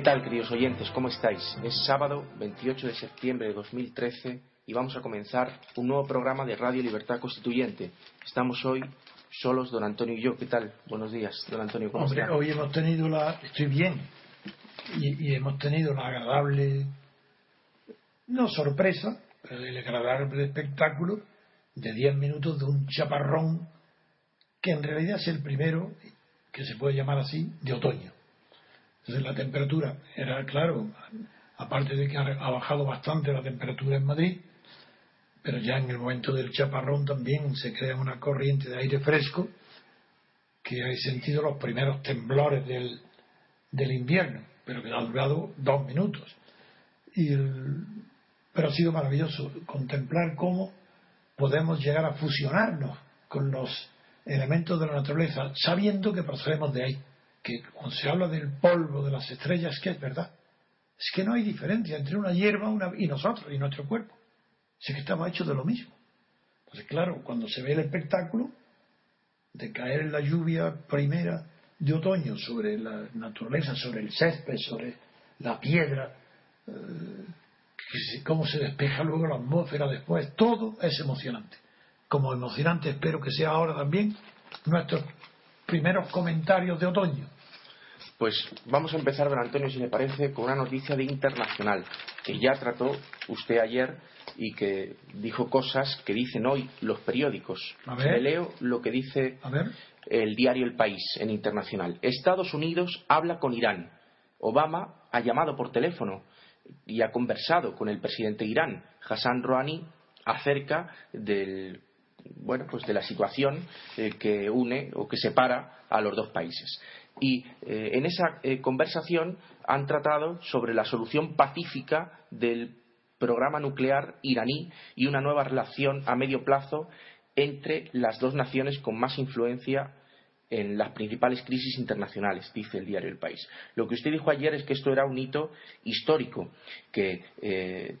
¿Qué tal, queridos oyentes? ¿Cómo estáis? Es sábado 28 de septiembre de 2013 y vamos a comenzar un nuevo programa de Radio Libertad Constituyente. Estamos hoy solos, don Antonio y yo. ¿Qué tal? Buenos días, don Antonio. ¿Cómo Hombre, hoy hemos tenido la. Estoy bien. Y, y hemos tenido la agradable. No sorpresa, pero el agradable espectáculo de 10 minutos de un chaparrón que en realidad es el primero, que se puede llamar así, de otoño. Entonces la temperatura era, claro, aparte de que ha bajado bastante la temperatura en Madrid, pero ya en el momento del chaparrón también se crea una corriente de aire fresco que hay sentido los primeros temblores del, del invierno, pero que ha durado dos minutos. Y pero ha sido maravilloso contemplar cómo podemos llegar a fusionarnos con los elementos de la naturaleza, sabiendo que procedemos de ahí. Que cuando se habla del polvo de las estrellas, que es verdad. Es que no hay diferencia entre una hierba una- y nosotros y nuestro cuerpo. Es que estamos hechos de lo mismo. Entonces, claro, cuando se ve el espectáculo, de caer la lluvia primera de otoño sobre la naturaleza, sobre el césped, sobre la piedra, eh, que cómo se despeja luego la atmósfera después, todo es emocionante. Como emocionante espero que sea ahora también nuestros primeros comentarios de otoño. Pues vamos a empezar, don Antonio, si le parece, con una noticia de internacional que ya trató usted ayer y que dijo cosas que dicen hoy los periódicos. A ver. Le leo lo que dice A ver, el diario El País en internacional. Estados Unidos habla con Irán. Obama ha llamado por teléfono y ha conversado con el presidente de Irán, Hassan Rouhani, acerca del bueno, pues de la situación eh, que une o que separa a los dos países. Y eh, en esa eh, conversación han tratado sobre la solución pacífica del programa nuclear iraní y una nueva relación a medio plazo entre las dos naciones con más influencia en las principales crisis internacionales, dice el diario El País. Lo que usted dijo ayer es que esto era un hito histórico, que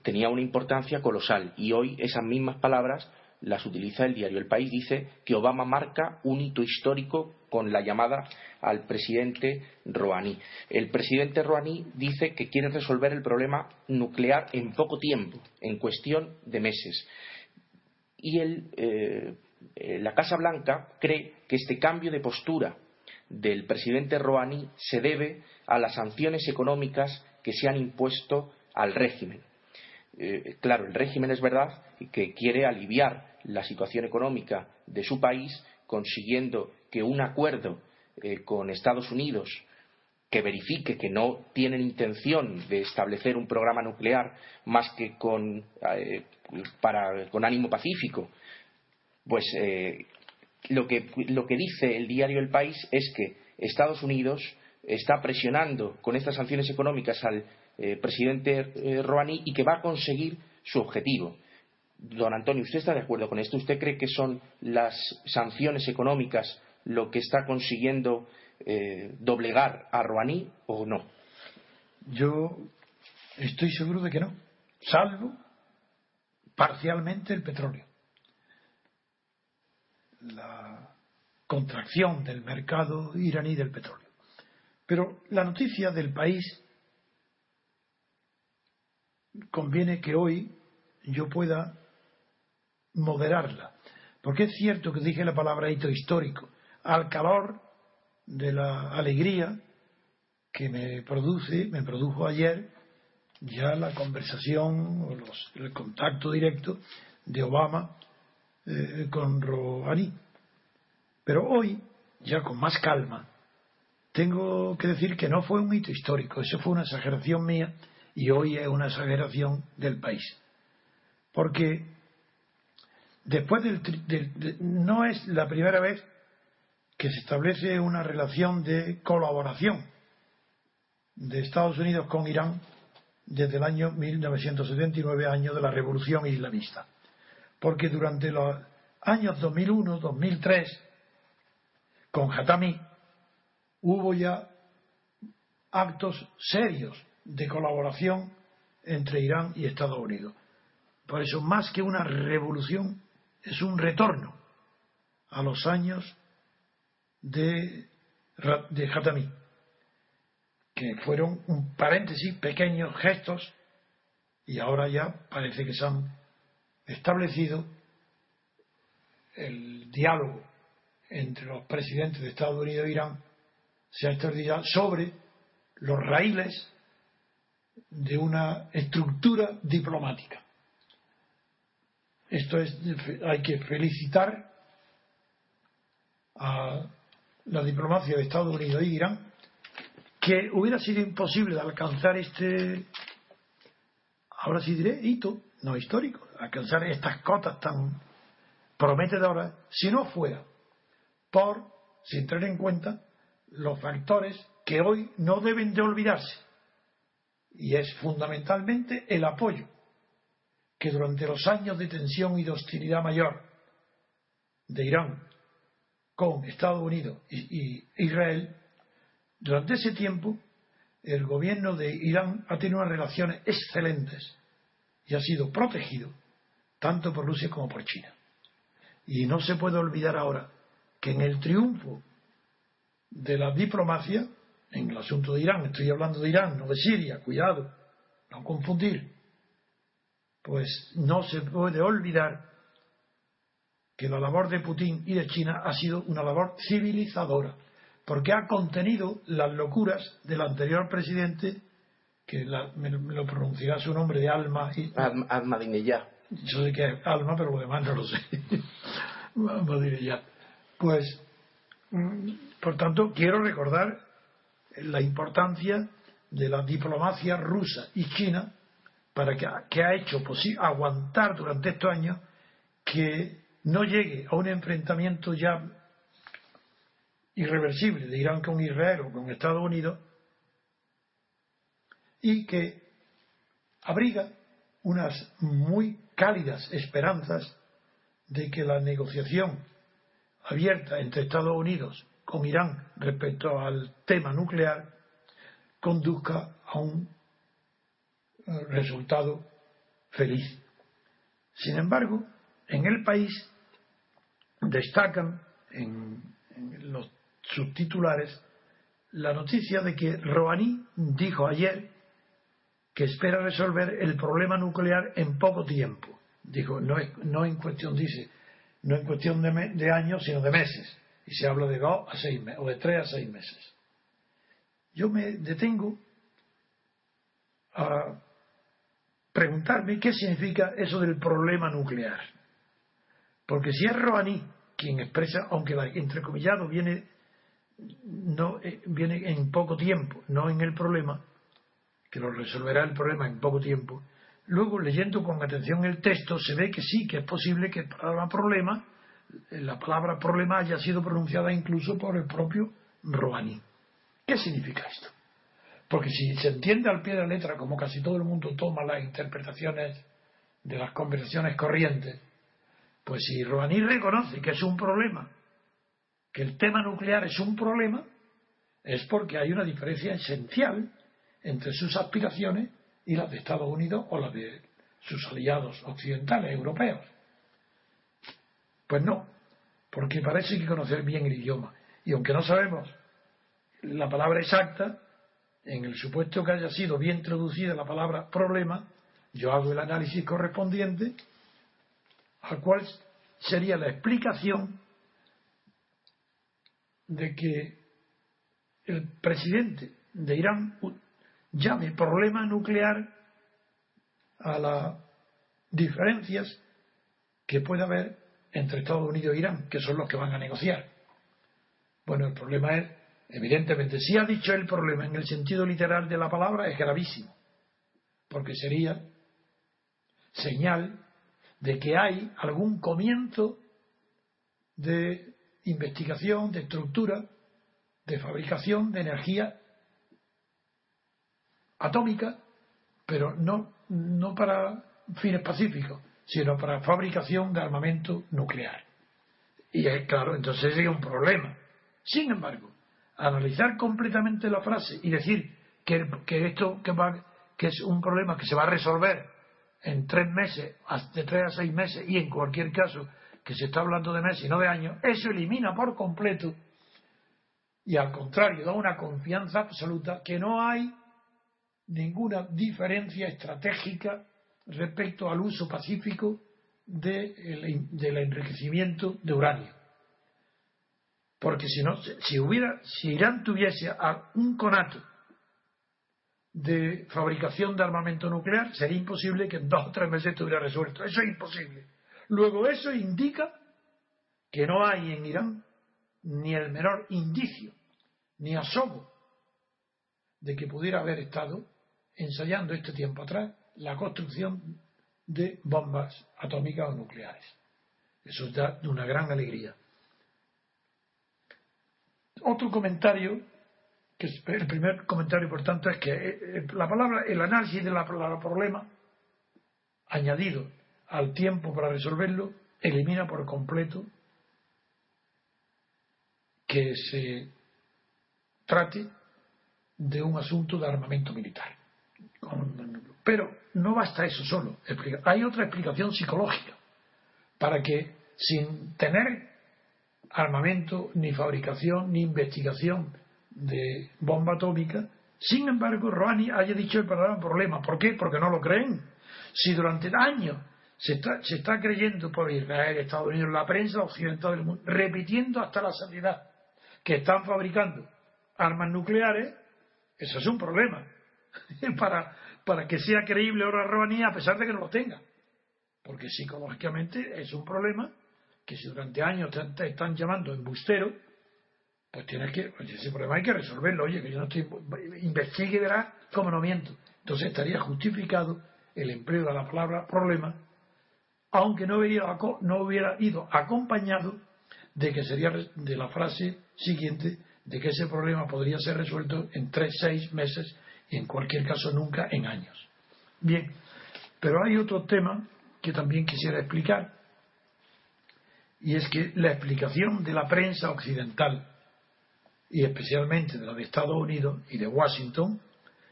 tenía una importancia colosal, y hoy esas mismas palabras las utiliza el diario El País. Dice que Obama marca un hito histórico con la llamada al presidente Rouhani. El presidente Rouhani dice que quiere resolver el problema nuclear en poco tiempo, en cuestión de meses y eh, eh, la Casa Blanca cree que este cambio de postura del presidente Rouhani se debe a las sanciones económicas que se han impuesto al régimen. Eh, claro, el régimen es verdad que quiere aliviar la situación económica de su país consiguiendo que un acuerdo eh, con Estados Unidos que verifique que no tienen intención de establecer un programa nuclear más que con, eh, con ánimo pacífico, pues lo, que, lo que dice el diario El País es que Estados Unidos está presionando con estas sanciones económicas al eh, presidente eh, Rouhani y que va a conseguir su objetivo. Don Antonio, ¿usted está de acuerdo con esto? ¿Usted cree que son las sanciones económicas lo que está consiguiendo eh, doblegar a Rouhani o no? Yo estoy seguro de que no, salvo parcialmente el petróleo. La contracción del mercado iraní del petróleo. Pero la noticia del país conviene que hoy yo pueda moderarla. Porque es cierto que dije la palabra hito histórico, al calor de la alegría que me produce, me produjo ayer ya la conversación o el contacto directo de Obama eh, con Rouhani. Pero hoy, ya con más calma, tengo que decir que no fue un hito histórico, eso fue una exageración mía y hoy es una exageración del país. Porque después del, no es la primera vez que se establece una relación de colaboración de Estados Unidos con Irán desde el año 1979, año de la revolución islamista. Porque durante los años 2001, 2003, con Hatami, hubo ya actos serios de colaboración entre Irán y Estados Unidos. Por eso, más que una revolución, es un retorno a los años de, de Hatami, que fueron un paréntesis, pequeños gestos, y ahora ya parece que se han establecido el diálogo entre los presidentes de Estados Unidos e Irán se ha establecido sobre los raíles de una estructura diplomática. Esto es, hay que felicitar a la diplomacia de Estados Unidos e Irán, que hubiera sido imposible alcanzar este, ahora sí diré, hito, no histórico, alcanzar estas cotas tan prometedoras, si no fuera por, sin tener en cuenta, los factores que hoy no deben de olvidarse. Y es fundamentalmente el apoyo que durante los años de tensión y de hostilidad mayor de Irán con Estados Unidos y, Israel, durante ese tiempo el gobierno de Irán ha tenido unas relaciones excelentes y ha sido protegido tanto por Rusia como por China. Y no se puede olvidar ahora que en el triunfo de la diplomacia, en el asunto de Irán, estoy hablando de Irán, no de Siria, cuidado, no confundir, pues no se puede olvidar que la labor de Putin y de China ha sido una labor civilizadora, porque ha contenido las locuras del anterior presidente, que me, lo pronunciará su nombre de Alma. Y, Ahmadinejad. Yo sé que es Alma, pero lo demás no lo sé. Ahmadinejad. Pues, mm, por tanto, quiero recordar la importancia de la diplomacia rusa y china para que, ha hecho aguantar durante estos años que no llegue a un enfrentamiento ya irreversible de Irán con Israel o con Estados Unidos y que abriga unas muy cálidas esperanzas de que la negociación abierta entre Estados Unidos con Irán respecto al tema nuclear conduzca a un eh, resultado feliz. Sin embargo, en el país destacan en, los subtitulares la noticia de que Rouhani dijo ayer que espera resolver el problema nuclear en poco tiempo. Dijo, no, no en cuestión, dice, no en cuestión de, años, sino de meses. Y se habla de dos a seis meses, o de tres a seis meses. Yo me detengo a preguntarme qué significa eso del problema nuclear. Porque si es Rouhani quien expresa, aunque la entrecomillado viene, no, eh, viene en poco tiempo, no en el problema, que lo resolverá el problema en poco tiempo, Luego, leyendo con atención el texto, se ve que sí, que es posible que la problema, la palabra problema haya sido pronunciada incluso por el propio Rouhani. ¿Qué significa esto? Porque si se entiende al pie de la letra, como casi todo el mundo toma las interpretaciones de las conversaciones corrientes, pues si Rouhani reconoce que es un problema, que el tema nuclear es un problema, es porque hay una diferencia esencial entre sus aspiraciones y las de Estados Unidos o las de sus aliados occidentales, europeos. Pues no, porque parece que conocer bien el idioma. Y aunque no sabemos la palabra exacta, en el supuesto que haya sido bien traducida la palabra problema, yo hago el análisis correspondiente, al cual sería la explicación de que el presidente de Irán llame problema nuclear a las diferencias que puede haber entre Estados Unidos e Irán, que son los que van a negociar. Bueno, el problema es, evidentemente, si ha dicho el problema en el sentido literal de la palabra, es gravísimo, porque sería señal de que hay algún comienzo de investigación, de estructura, de fabricación de energía atómica, pero no, no para fines pacíficos, sino para fabricación de armamento nuclear. Y es claro, entonces sería un problema. Sin embargo, analizar completamente la frase y decir que, que esto que, va, que es un problema que se va a resolver en tres meses, de tres a seis meses, y en cualquier caso que se está hablando de meses y no de años, eso elimina por completo y al contrario da una confianza absoluta que no hay ninguna diferencia estratégica respecto al uso pacífico del enriquecimiento de uranio. Porque si no, si hubiera, si Irán tuviese un conato de fabricación de armamento nuclear, sería imposible que en dos o tres meses estuviera resuelto. Eso es imposible. Luego eso indica que no hay en Irán ni el menor indicio, ni asomo de que pudiera haber estado ensayando este tiempo atrás la construcción de bombas atómicas o nucleares. Eso da de una gran alegría. Otro comentario, que es el primer comentario por tanto, es que eh, eh, la palabra, el análisis de la palabra problema, añadido al tiempo para resolverlo, elimina por completo que se trate de un asunto de armamento militar. Pero no basta eso solo. Hay otra explicación psicológica para que sin tener armamento, ni fabricación, ni investigación de bomba atómica, sin embargo, Rouhani haya dicho el problema. ¿Por qué? Porque no lo creen. Si durante años se está, se está creyendo por Israel, Estados Unidos, la prensa occidental del mundo, repitiendo hasta la sanidad que están fabricando armas nucleares, eso es un problema para, para que sea creíble ahora Rouhani a pesar de que no lo tenga. Porque psicológicamente es un problema que si durante años te, están llamando embustero, pues tienes que, ese problema hay que resolverlo. Oye, que yo no estoy, investigue y verás cómo no miento. Entonces estaría justificado el empleo de la palabra problema, aunque no hubiera, no hubiera ido acompañado de que sería de la frase siguiente de que ese problema podría ser resuelto en tres, seis meses y en cualquier caso nunca en años. Bien, pero hay otro tema que también quisiera explicar y es que la explicación de la prensa occidental y especialmente de la de Estados Unidos y de Washington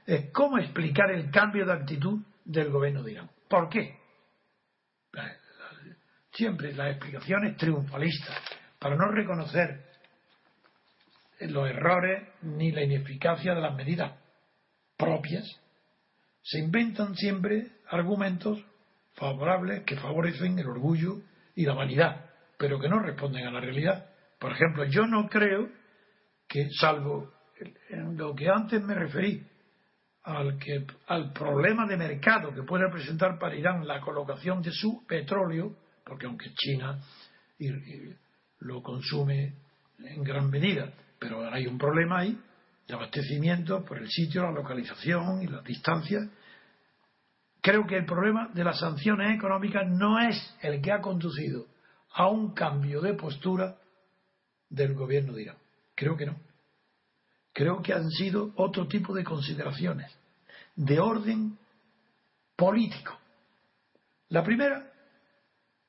es cómo explicar el cambio de actitud del gobierno de Irán. ¿Por qué? Siempre las explicaciones triunfalistas para no reconocer los errores ni la ineficacia de las medidas propias, se inventan siempre argumentos favorables que favorecen el orgullo y la vanidad, pero que no responden a la realidad. Por ejemplo, yo no creo que, salvo en lo que antes me referí, al, que, al problema de mercado que puede representar para Irán la colocación de su petróleo, porque aunque China lo consume en gran medida, pero hay un problema ahí de abastecimiento por el sitio, la localización y la distancia. Creo que el problema de las sanciones económicas no es el que ha conducido a un cambio de postura del gobierno de Irán. Creo que no. Creo que han sido otro tipo de consideraciones de orden político. La primera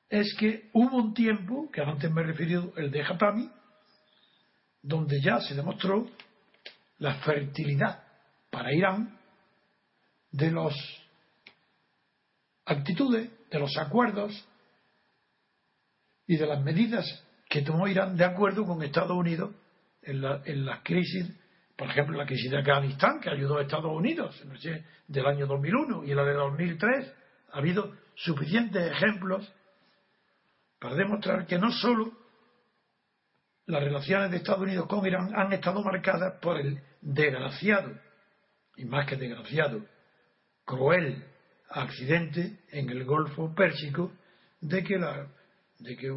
es que hubo un tiempo, que antes me he referido, el de Hatami, donde ya se demostró la fertilidad para Irán de los actitudes, de los acuerdos y de las medidas que tomó Irán de acuerdo con Estados Unidos en, la, en las crisis, por ejemplo, la crisis de Afganistán, que ayudó a Estados Unidos del año 2001 y la de 2003. Ha habido suficientes ejemplos para demostrar que no solo las relaciones de Estados Unidos con Irán han estado marcadas por el desgraciado, y más que desgraciado, cruel accidente en el Golfo Pérsico de que,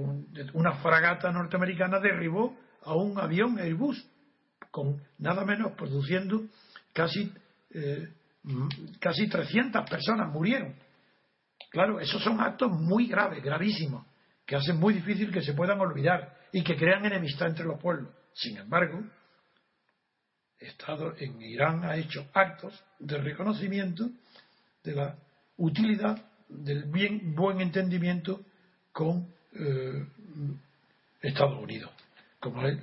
una fragata norteamericana derribó a un avión Airbus, con nada menos produciendo casi, eh, casi 300 personas murieron. Claro, esos son actos muy graves, gravísimos, que hacen muy difícil que se puedan olvidar y que crean enemistad entre los pueblos. Sin embargo, Estado en Irán ha hecho actos de reconocimiento de la utilidad del bien buen entendimiento con eh, Estados Unidos, como el,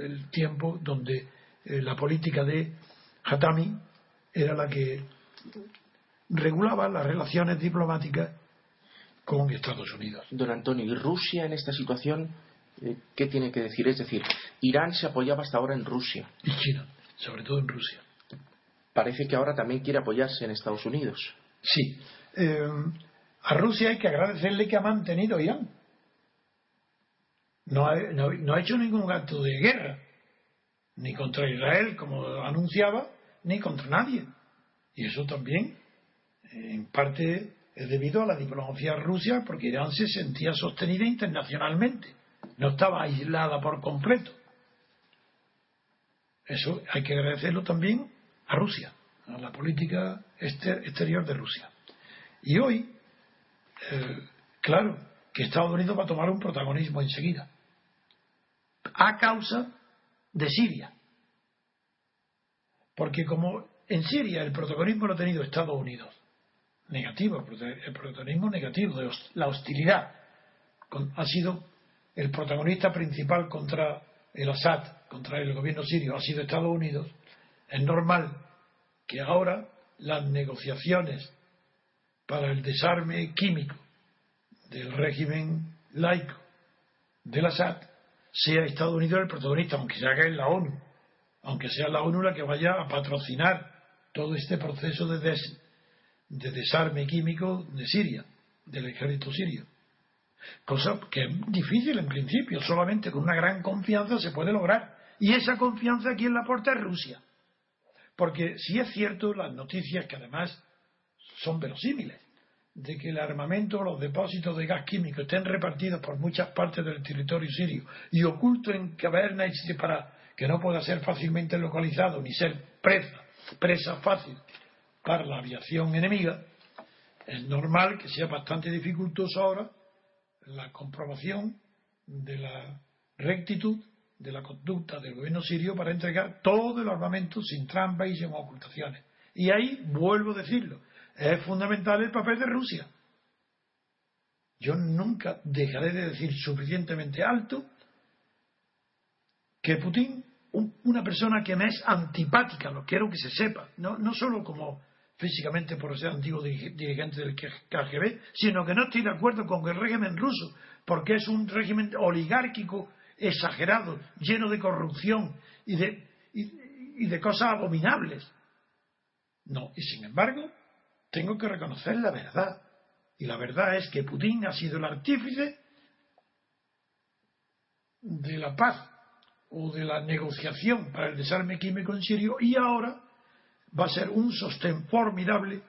el, tiempo donde eh, la política de Hatami era la que regulaba las relaciones diplomáticas con Estados Unidos. Don Antonio, ¿y Rusia en esta situación qué tiene que decir? Es decir, Irán se apoyaba hasta ahora en Rusia. Y China, sobre todo en Rusia. Parece que ahora también quiere apoyarse en Estados Unidos. Sí. Eh, a Rusia hay que agradecerle que ha mantenido Irán. No ha, no ha hecho ningún acto de guerra, ni contra Israel, como anunciaba, ni contra nadie. Y eso también, en parte, es debido a la diplomacia rusa, porque Irán se sentía sostenida internacionalmente no estaba aislada por completo. Eso hay que agradecerlo también a Rusia, a la política exterior de Rusia. Y hoy, eh, claro, que Estados Unidos va a tomar un protagonismo enseguida, a causa de Siria. Porque como en Siria el protagonismo lo ha tenido Estados Unidos, negativo, el protagonismo negativo, de la hostilidad, ha sido el protagonista principal contra el Assad, contra el gobierno sirio, ha sido Estados Unidos, es normal que ahora las negociaciones para el desarme químico del régimen laico del Assad sea Estados Unidos el protagonista, aunque se haga en la ONU, aunque sea la ONU la que vaya a patrocinar todo este proceso de desarme químico de Siria, del ejército sirio. Cosa que es difícil en principio, solamente con una gran confianza se puede lograr. Y esa confianza aquí en la puerta es Rusia. Porque si es cierto las noticias que además son verosímiles, de que el armamento o los depósitos de gas químico estén repartidos por muchas partes del territorio sirio y ocultos en cavernas para que no pueda ser fácilmente localizado ni ser presa, presa fácil para la aviación enemiga, es normal que sea bastante dificultoso ahora la comprobación de la rectitud de la conducta del gobierno sirio para entregar todo el armamento sin trampas y sin ocultaciones. Y ahí, vuelvo a decirlo, es fundamental el papel de Rusia. Yo nunca dejaré de decir suficientemente alto que Putin, una persona que me es antipática, lo quiero que se sepa, no, no solo como físicamente por ser antiguo dirigente del KGB, sino que no estoy de acuerdo con el régimen ruso, porque es un régimen oligárquico exagerado, lleno de corrupción y de, y, de cosas abominables. No, y sin embargo, tengo que reconocer la verdad. Y la verdad es que Putin ha sido el artífice de la paz o de la negociación para el desarme químico en Sirio y ahora va a ser un sostén formidable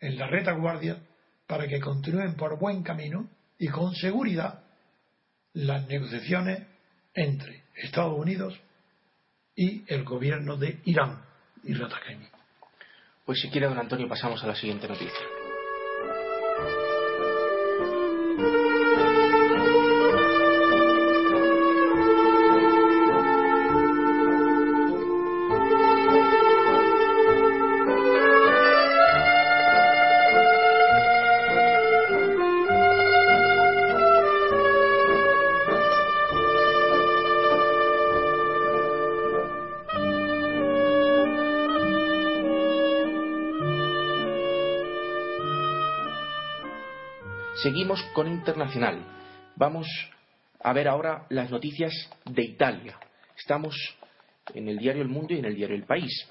en la retaguardia para que continúen por buen camino y con seguridad las negociaciones entre Estados Unidos y el gobierno de Irán y Ratakemi. Pues si quiere, don Antonio, pasamos a la siguiente noticia. Seguimos con Internacional. Vamos a ver ahora las noticias de Italia. Estamos en el diario El Mundo y en el diario El País.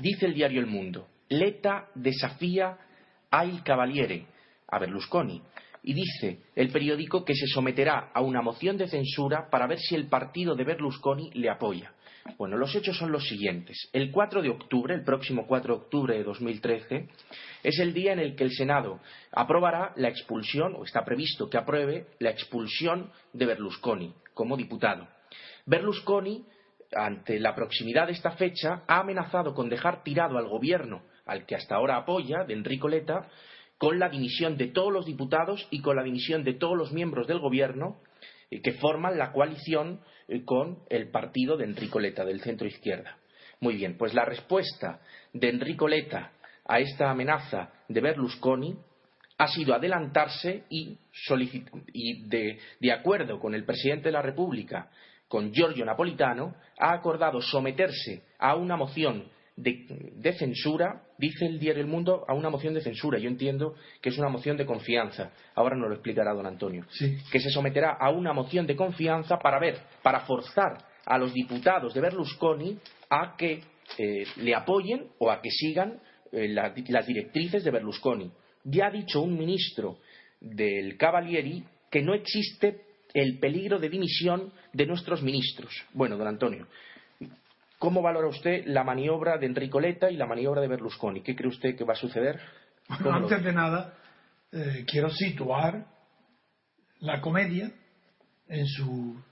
Dice el diario El Mundo, Leta desafía a Il Cavaliere, a Berlusconi, y dice el periódico que se someterá a una moción de censura para ver si el partido de Berlusconi le apoya. Bueno, los hechos son los siguientes. El 4 de octubre, el próximo 4 de octubre de 2013, es el día en el que el Senado aprobará la expulsión, o está previsto que apruebe la expulsión de Berlusconi como diputado. Berlusconi, ante la proximidad de esta fecha, ha amenazado con dejar tirado al gobierno al que hasta ahora apoya, de Enrico Letta, con la dimisión de todos los diputados y con la dimisión de todos los miembros del gobierno que forman la coalición eh, con el partido de Enrico Letta, del centro izquierda. Muy bien, pues la respuesta de Enrico Letta a esta amenaza de Berlusconi ha sido adelantarse y, de, de acuerdo con el presidente de la República, con Giorgio Napolitano, ha acordado someterse a una moción de, censura, dice el diario El Mundo, a una moción de censura. Yo entiendo que es una moción de confianza. Ahora nos lo explicará don Antonio. Que se someterá a una moción de confianza para ver, para forzar a los diputados de Berlusconi a que eh, le apoyen o a que sigan eh, las directrices de Berlusconi. Ya ha dicho un ministro del Cavalieri que no existe el peligro de dimisión de nuestros ministros. Bueno, don Antonio, ¿Cómo valora usted la maniobra de Enrico Letta y la maniobra de Berlusconi? ¿Qué cree usted que va a suceder? antes de nada, eh, quiero situar la comedia en su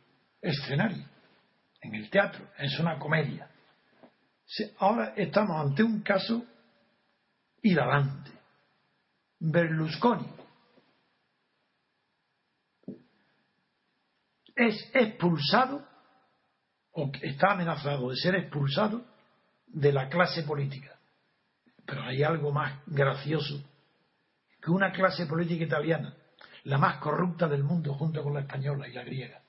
escenario, en el teatro, es una comedia. Ahora estamos ante un caso hilarante. Berlusconi es expulsado o está amenazado de ser expulsado de la clase política. Pero hay algo más gracioso que una clase política italiana, la más corrupta del mundo junto con la española y la griega,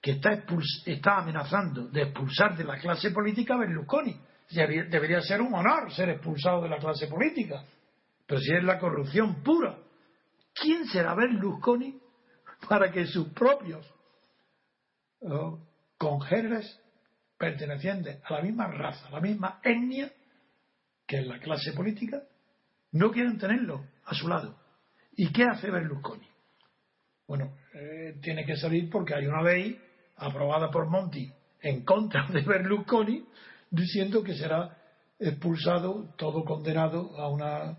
que está, amenazando de expulsar de la clase política a Berlusconi. Debería ser un honor ser expulsado de la clase política. Pero si es la corrupción pura, ¿quién será Berlusconi para que sus propios oh, congéneres pertenecientes a la misma raza, a la misma etnia que la clase política, no quieren tenerlo a su lado. ¿Y qué hace Berlusconi? Bueno, eh, tiene que salir porque hay una ley aprobada por Monti en contra de Berlusconi diciendo que será expulsado todo condenado a una,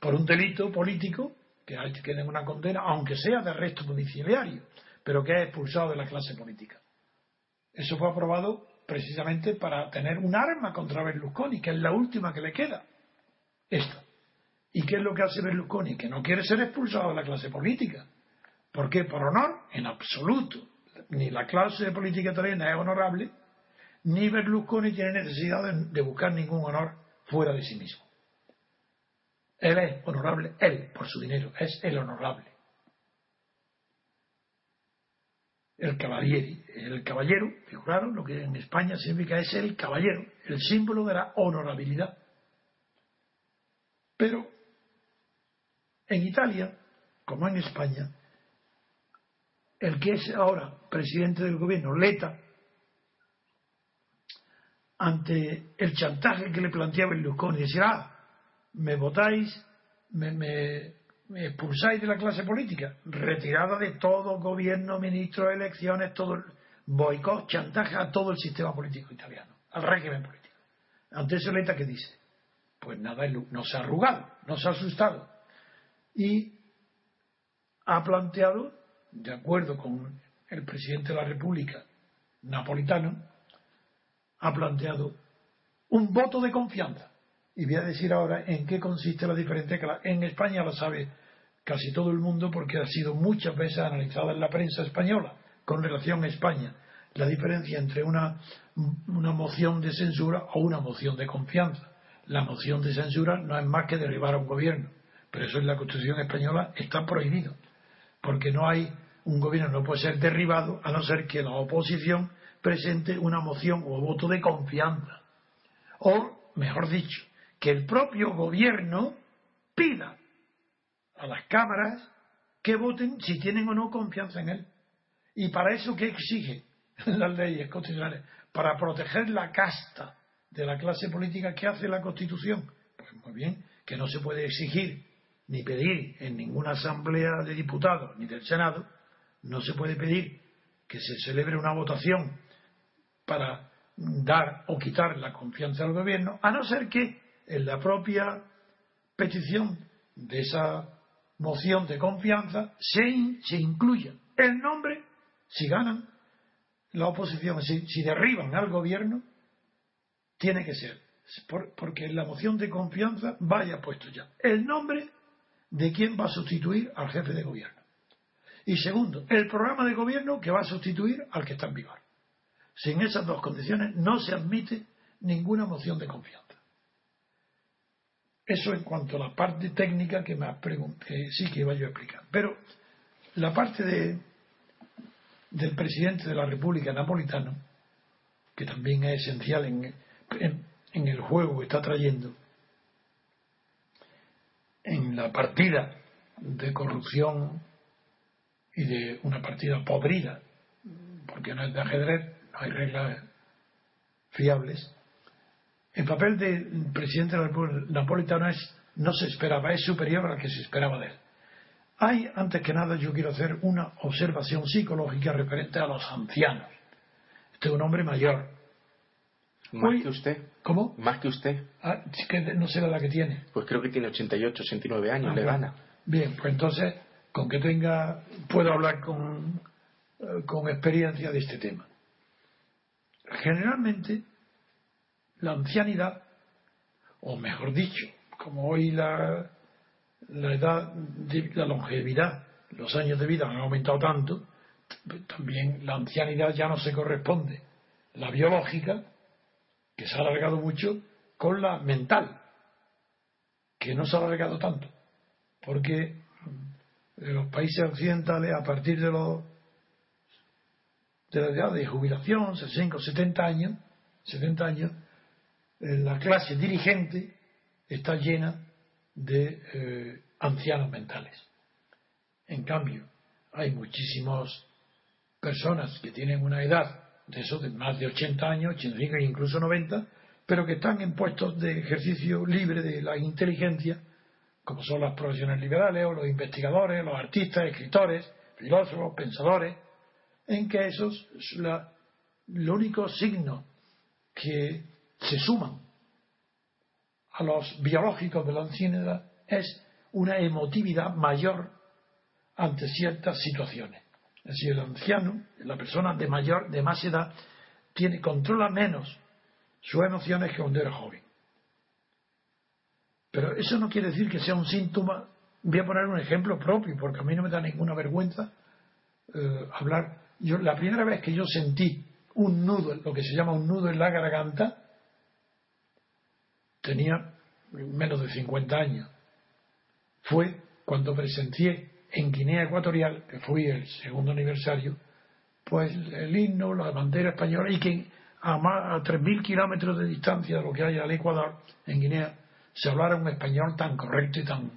por un delito político que hay que tener una condena, aunque sea de arresto domiciliario pero que es expulsado de la clase política. Eso fue aprobado precisamente para tener un arma contra Berlusconi, que es la última que le queda. Esta. ¿Y qué es lo que hace Berlusconi? Que no quiere ser expulsado de la clase política. ¿Por qué? Por honor, en absoluto. Ni la clase política italiana es honorable, ni Berlusconi tiene necesidad de, buscar ningún honor fuera de sí mismo. Él es honorable, él, por su dinero, es el honorable. El caballero, el caballero, figuraron lo que en España significa es el caballero, el símbolo de la honorabilidad. Pero en Italia, como en España, el que es ahora presidente del gobierno, Leta, ante el chantaje que le planteaba Berlusconi, decir, ah, me votáis, me, expulsáis de la clase política, retirada de todo gobierno, ministro, elecciones, todo boicot, chantaje a todo el sistema político italiano, al régimen político. Ante eso Leta que dice, pues nada, no se ha arrugado, no se ha asustado y ha planteado, de acuerdo con el presidente de la República, napolitano, ha planteado un voto de confianza y voy a decir ahora en qué consiste la diferencia, que en España lo sabe casi todo el mundo porque ha sido muchas veces analizada en la prensa española con relación a España. La diferencia entre una, una moción de censura o una moción de confianza. La moción de censura no es más que derribar a un gobierno, pero eso en la Constitución española está prohibido, porque no hay un gobierno no puede ser derribado a no ser que la oposición presente una moción o voto de confianza. O, mejor dicho, que el propio gobierno pida a las cámaras que voten si tienen o no confianza en él. Y para eso, ¿qué exige las leyes constitucionales? Para proteger la casta de la clase política que hace la Constitución. Pues muy bien, que no se puede exigir ni pedir en ninguna asamblea de diputados ni del Senado, no se puede pedir que se celebre una votación para dar o quitar la confianza al gobierno, a no ser que en la propia petición de esa moción de confianza se, se incluya el nombre, si ganan la oposición, si, derriban al gobierno, tiene que ser, porque en la moción de confianza vaya puesto ya el nombre de quién va a sustituir al jefe de gobierno. Y segundo, el programa de gobierno que va a sustituir al que está en vigor. Sin esas dos condiciones no se admite ninguna moción de confianza. Eso en cuanto a la parte técnica que me pregunté, sí que iba yo a explicar. Pero la parte de, del presidente de la República napolitano, que también es esencial en, en el juego que está trayendo, en la partida de corrupción y de una partida podrida, porque no es de ajedrez, hay reglas fiables. El papel del presidente napolitano es, no se esperaba, es superior al que se esperaba de él. Hay, antes que nada, yo quiero hacer una observación psicológica referente a los ancianos. Este es un hombre mayor, más que usted. ¿Cómo? Más que usted. Ah, que no sé la que tiene. Pues creo que tiene 88, 89 años, ah, le gana. Bien, pues entonces, con que tenga, puedo hablar con, eh, con experiencia de este tema. Generalmente, la ancianidad, o mejor dicho, como hoy la, la edad, de, la longevidad, los años de vida han aumentado tanto, también la ancianidad ya no se corresponde. La biológica que se ha alargado mucho, con la mental, que no se ha alargado tanto, porque en los países occidentales, a partir de los de la edad de jubilación, 65 o 70 años, 70 años, la clase dirigente está llena de eh, ancianos mentales. En cambio, hay muchísimas personas que tienen una edad de esos de más de 80 años, 85 e incluso 90, pero que están en puestos de ejercicio libre de la inteligencia, como son las profesiones liberales o los investigadores, los artistas, escritores, filósofos, pensadores, en que esos, la, lo único signo que se suman a los biológicos de la ancianidad es una emotividad mayor ante ciertas situaciones. Es decir, el anciano, la persona de mayor, de más edad, tiene, controla menos sus emociones que cuando era joven. Pero eso no quiere decir que sea un síntoma. Voy a poner un ejemplo propio, porque a mí no me da ninguna vergüenza eh, hablar. Yo, la primera vez que yo sentí un nudo, lo que se llama un nudo en la garganta, tenía menos de 50 años. Fue cuando presencié en Guinea Ecuatorial, que fui el segundo aniversario, pues el himno, la bandera española, y que a, a 3.000 kilómetros de distancia de lo que hay al Ecuador, en Guinea, se hablara un español tan correcto y tan,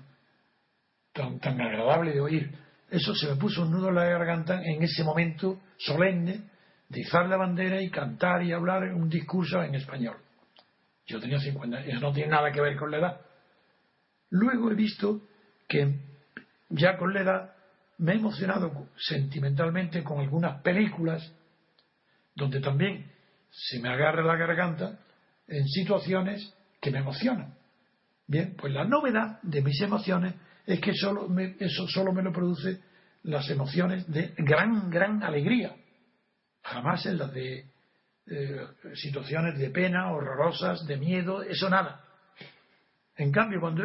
tan, tan agradable de oír. Eso se me puso un nudo en la garganta en ese momento solemne de izar la bandera y cantar y hablar un discurso en español. Yo tenía 50 años, eso no tiene nada que ver con la edad. Luego he visto que ya con la edad me he emocionado sentimentalmente con algunas películas donde también se me agarra la garganta en situaciones que me emocionan. Bien, pues la novedad de mis emociones es que solo eso solo me lo produce las emociones de gran, gran alegría. Jamás en las de eh, situaciones de pena, horrorosas, de miedo, eso nada. En cambio, cuando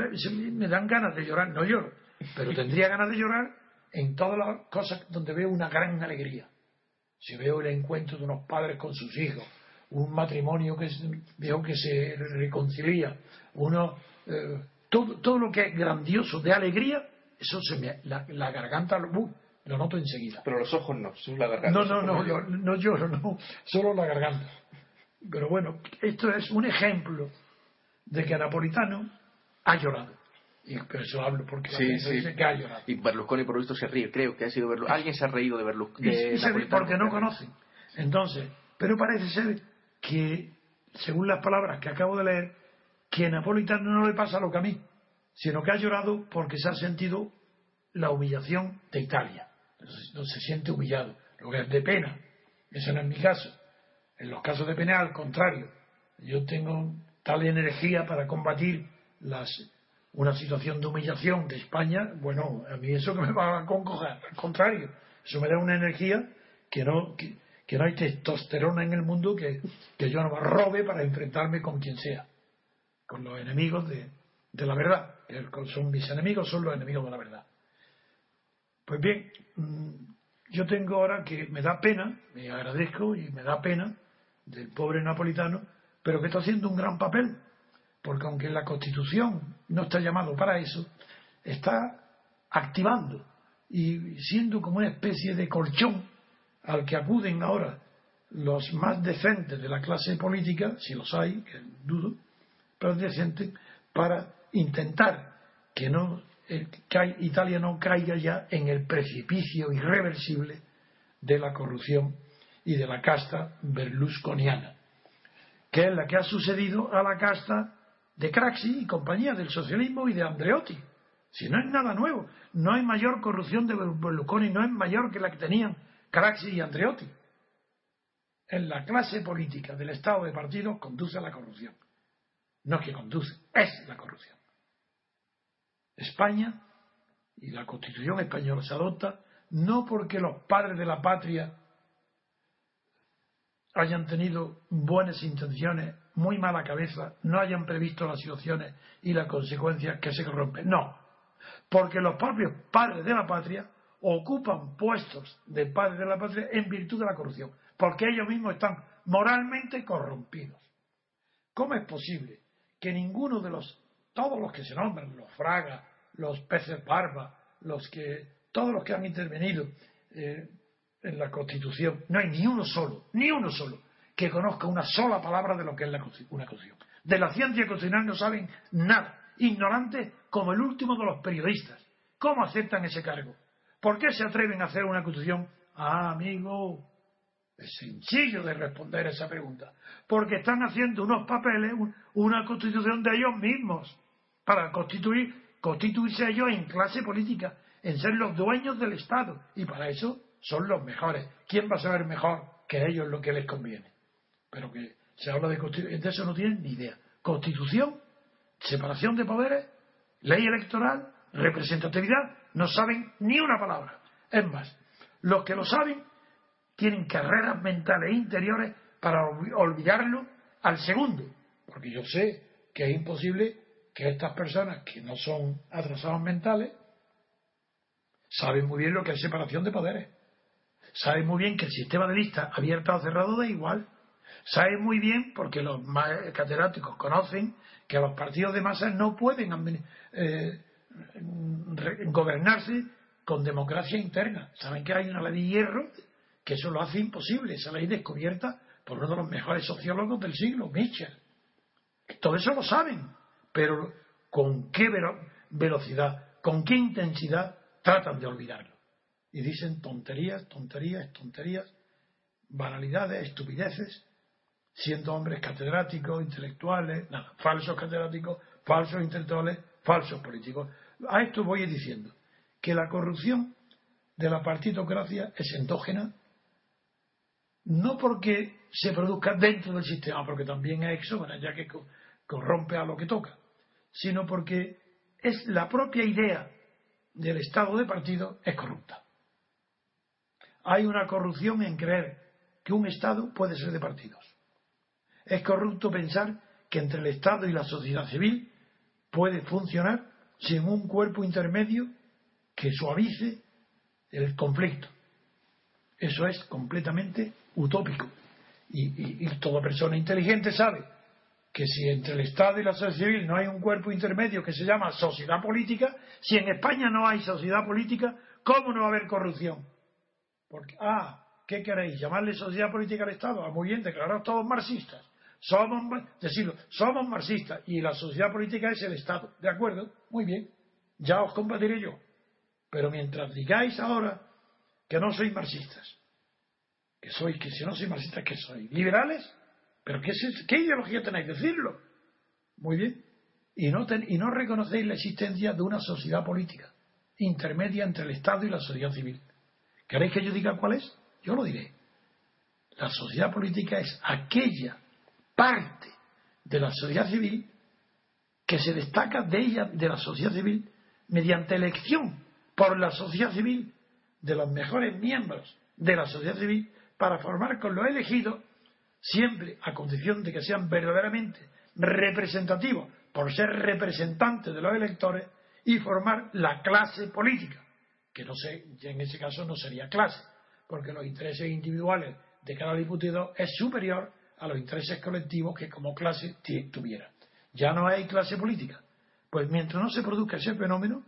me dan ganas de llorar, no lloro pero tendría ganas de llorar en todas las cosas donde veo una gran alegría. Si veo el encuentro de unos padres con sus hijos, un matrimonio que veo que se reconcilia, uno, eh, todo, todo lo que es grandioso de alegría, eso se me, la, garganta uh, lo noto enseguida. Pero los ojos no, solo la garganta. No, no, no, no, no lloro, no, solo la garganta. Pero bueno, esto es un ejemplo de que Napolitano ha llorado Y por eso hablo, porque Sí, dice que ha llorado. Y Berlusconi, por lo visto, se ríe. Creo que ha sido Berlusconi. Alguien se ha reído de Berlusconi. Porque no conocen. Entonces, pero parece ser que, según las palabras que acabo de leer, que a Napolitano no le pasa lo que a mí, sino que ha llorado porque se ha sentido la humillación de Italia. No se siente humillado, lo que es de pena. Eso no es mi caso. En los casos de pena, al contrario. Yo tengo tal energía para combatir las, una situación de humillación de España. Bueno, a mí eso que me va a concojar. Al contrario, eso me da una energía que no, que no hay testosterona en el mundo que, que yo no me robe para enfrentarme con quien sea. Con los enemigos de, de la verdad. que Son mis enemigos, son los enemigos de la verdad. Pues bien, mm, yo tengo ahora que me da pena, me agradezco y me da pena del pobre napolitano, pero que está haciendo un gran papel, porque aunque la Constitución no está llamado para eso, está activando y siendo como una especie de colchón al que acuden ahora los más decentes de la clase política, si los hay, que dudo, pero decentes, para intentar que no Italia no caiga ya en el precipicio irreversible de la corrupción y de la casta berlusconiana, que es la que ha sucedido a la casta de Craxi y compañía del socialismo y de Andreotti. Si no es nada nuevo, no hay mayor corrupción de Berlusconi, no es mayor que la que tenían Craxi y Andreotti. En la clase política del Estado de partidos conduce a la corrupción. No es que conduce, es la corrupción. España y la Constitución española se adopta no porque los padres de la patria hayan tenido buenas intenciones, muy mala cabeza, no hayan previsto las situaciones y las consecuencias que se corrompen. No, porque los propios padres de la patria ocupan puestos de padres de la patria en virtud de la corrupción, porque ellos mismos están moralmente corrompidos. ¿Cómo es posible que ninguno de los, todos los que se nombran, los Fraga, los peces barba, los que, todos los que han intervenido eh, en la Constitución, no hay ni uno solo, ni uno solo, que conozca una sola palabra de lo que es la, una Constitución. De la ciencia constitucional no saben nada, ignorantes como el último de los periodistas. ¿Cómo aceptan ese cargo? ¿Por qué se atreven a hacer una Constitución? Ah, amigo, es sencillo de responder esa pregunta. Porque están haciendo unos papeles, una constitución de ellos mismos, para constituir, constituirse ellos en clase política, en ser los dueños del Estado. Y para eso son los mejores. ¿Quién va a saber mejor que ellos lo que les conviene? Pero que se habla de constitución, de eso no tienen ni idea. Constitución, separación de poderes, ley electoral, representatividad, no saben ni una palabra. Es más, los que lo saben tienen carreras mentales interiores para olvidarlo al segundo. Porque yo sé que es imposible que estas personas que no son atrasados mentales saben muy bien lo que es separación de poderes. Saben muy bien que el sistema de lista abierto o cerrado da igual. Saben muy bien, porque los catedráticos conocen, que los partidos de masas no pueden eh, gobernarse con democracia interna. Saben que hay una ley de hierro que eso lo hace imposible, esa ley descubierta por uno de los mejores sociólogos del siglo, Mitchell. Todo eso lo saben, pero con qué velocidad, con qué intensidad tratan de olvidarlo. Y dicen tonterías, tonterías, tonterías, banalidades, estupideces, siendo hombres catedráticos, intelectuales, nada, falsos catedráticos, falsos intelectuales, falsos políticos. A esto voy diciendo que la corrupción de la partitocracia es endógena, no porque se produzca dentro del sistema, porque también es exógena, ya que corrompe a lo que toca, sino porque es la propia idea del Estado de partido es corrupta. Hay una corrupción en creer que un Estado puede ser de partidos. Es corrupto pensar que entre el Estado y la sociedad civil puede funcionar sin un cuerpo intermedio que suavice el conflicto. Eso es completamente utópico. Y, toda persona inteligente sabe que si entre el Estado y la sociedad civil no hay un cuerpo intermedio que se llama sociedad política, si en España no hay sociedad política, ¿cómo no va a haber corrupción? Porque, ah, ¿qué queréis? ¿Llamarle sociedad política al Estado? Ah, muy bien, declarados todos marxistas. Somos, decirlo, somos marxistas y la sociedad política es el Estado. ¿De acuerdo? Muy bien. ya os combatiré yo. Pero mientras digáis ahora que no sois marxistas, que sois, que si no sois marxistas, ¿qué sois? ¿Liberales? ¿Pero qué, ideología tenéis? Decirlo. Muy bien. Y no, y no reconocéis la existencia de una sociedad política intermedia entre el Estado y la sociedad civil. ¿Queréis que yo diga cuál es? Yo lo diré. La sociedad política es aquella parte de la sociedad civil que se destaca de ella, de la sociedad civil, mediante elección por la sociedad civil de los mejores miembros de la sociedad civil para formar con los elegidos, siempre a condición de que sean verdaderamente representativos por ser representantes de los electores y formar la clase política, que no sé, en ese caso no sería clase, porque los intereses individuales de cada diputado es superior a los intereses colectivos que como clase tuviera. Ya no hay clase política. Pues mientras no se produzca ese fenómeno,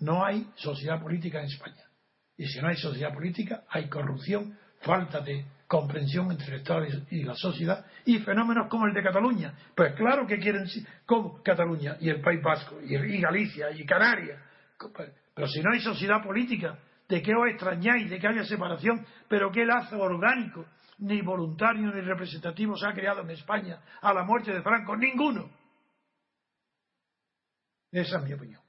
no hay sociedad política en España. Y si no hay sociedad política, hay corrupción, falta de comprensión entre el Estado y la sociedad y fenómenos como el de Cataluña. Pues claro que quieren, como Cataluña y el País Vasco y, Galicia y Canarias. Pues, pero si no hay sociedad política, ¿de qué os extrañáis de que haya separación? Pero qué lazo orgánico, ni voluntario ni representativo se ha creado en España a la muerte de Franco. Ninguno. Esa es mi opinión.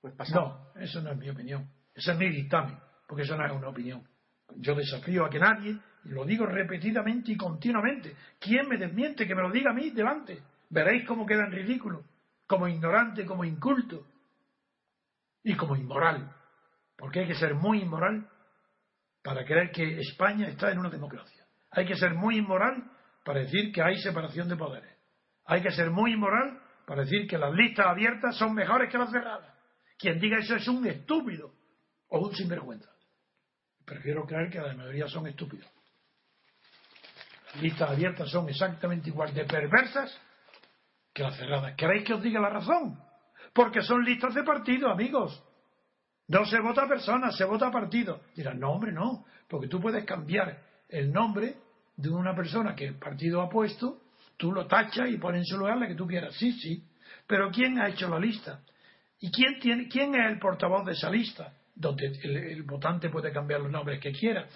Pues no, eso no es mi opinión. Esa es mi dictamen, porque eso no es una opinión. Yo desafío a que nadie, lo digo repetidamente y continuamente, ¿quién me desmiente? Que me lo diga a mí delante. Veréis cómo queda en ridículo, como ignorante, como inculto y como inmoral. Porque hay que ser muy inmoral para creer que España está en una democracia. Hay que ser muy inmoral para decir que hay separación de poderes. Hay que ser muy inmoral para decir que las listas abiertas son mejores que las cerradas. Quien diga eso es un estúpido o un sinvergüenza. Prefiero creer que la mayoría son estúpidos. Listas abiertas son exactamente igual de perversas que las cerradas. ¿Queréis que os diga la razón? Porque son listas de partido, amigos. No se vota personas, se vota partido. Dirán, no, hombre, no, porque tú puedes cambiar el nombre de una persona que el partido ha puesto Tú lo tachas y pones en su lugar la que tú quieras. Sí, sí. Pero ¿quién ha hecho la lista? ¿Y quién, tiene, quién es el portavoz de esa lista? Donde el, votante puede cambiar los nombres que quiera.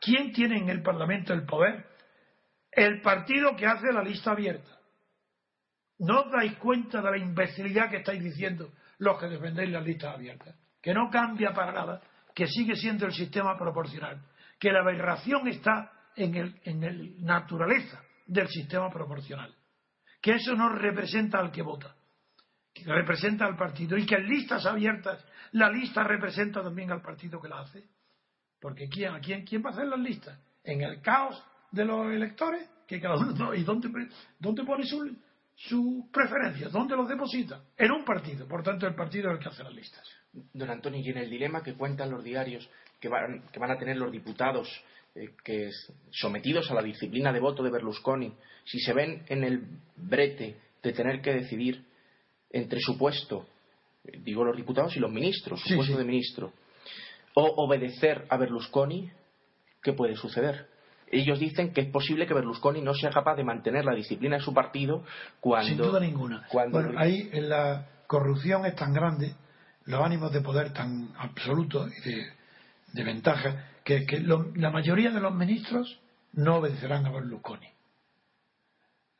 ¿Quién tiene en el Parlamento el poder? El partido que hace la lista abierta. ¿No os dais cuenta de la imbecilidad que estáis diciendo los que defendéis las listas abiertas? Que no cambia para nada, que sigue siendo el sistema proporcional, que la aberración está en el, en el naturaleza del sistema proporcional. Que eso no representa al que vota, que representa al partido y que en listas abiertas la lista representa también al partido que la hace. Porque ¿quién, quién, quién va a hacer las listas? En el caos de los electores, que cada uno. ¿Y dónde, dónde pone sus su preferencias? ¿Dónde los deposita? En un partido. Por tanto, el partido es el que hace las listas. Don Antonio, y en el dilema que cuentan los diarios que van, que van a tener los diputados eh, que sometidos a la disciplina de voto de Berlusconi, si se ven en el brete de tener que decidir entre su puesto, digo los diputados y los ministros, su puesto de ministro, o obedecer a Berlusconi, ¿qué puede suceder? Ellos dicen que es posible que Berlusconi no sea capaz de mantener la disciplina de su partido cuando. Sin duda ninguna. Bueno, ahí la corrupción es tan grande, los ánimos de poder tan absolutos y de, de ventaja, que, la mayoría de los ministros no obedecerán a Berlusconi.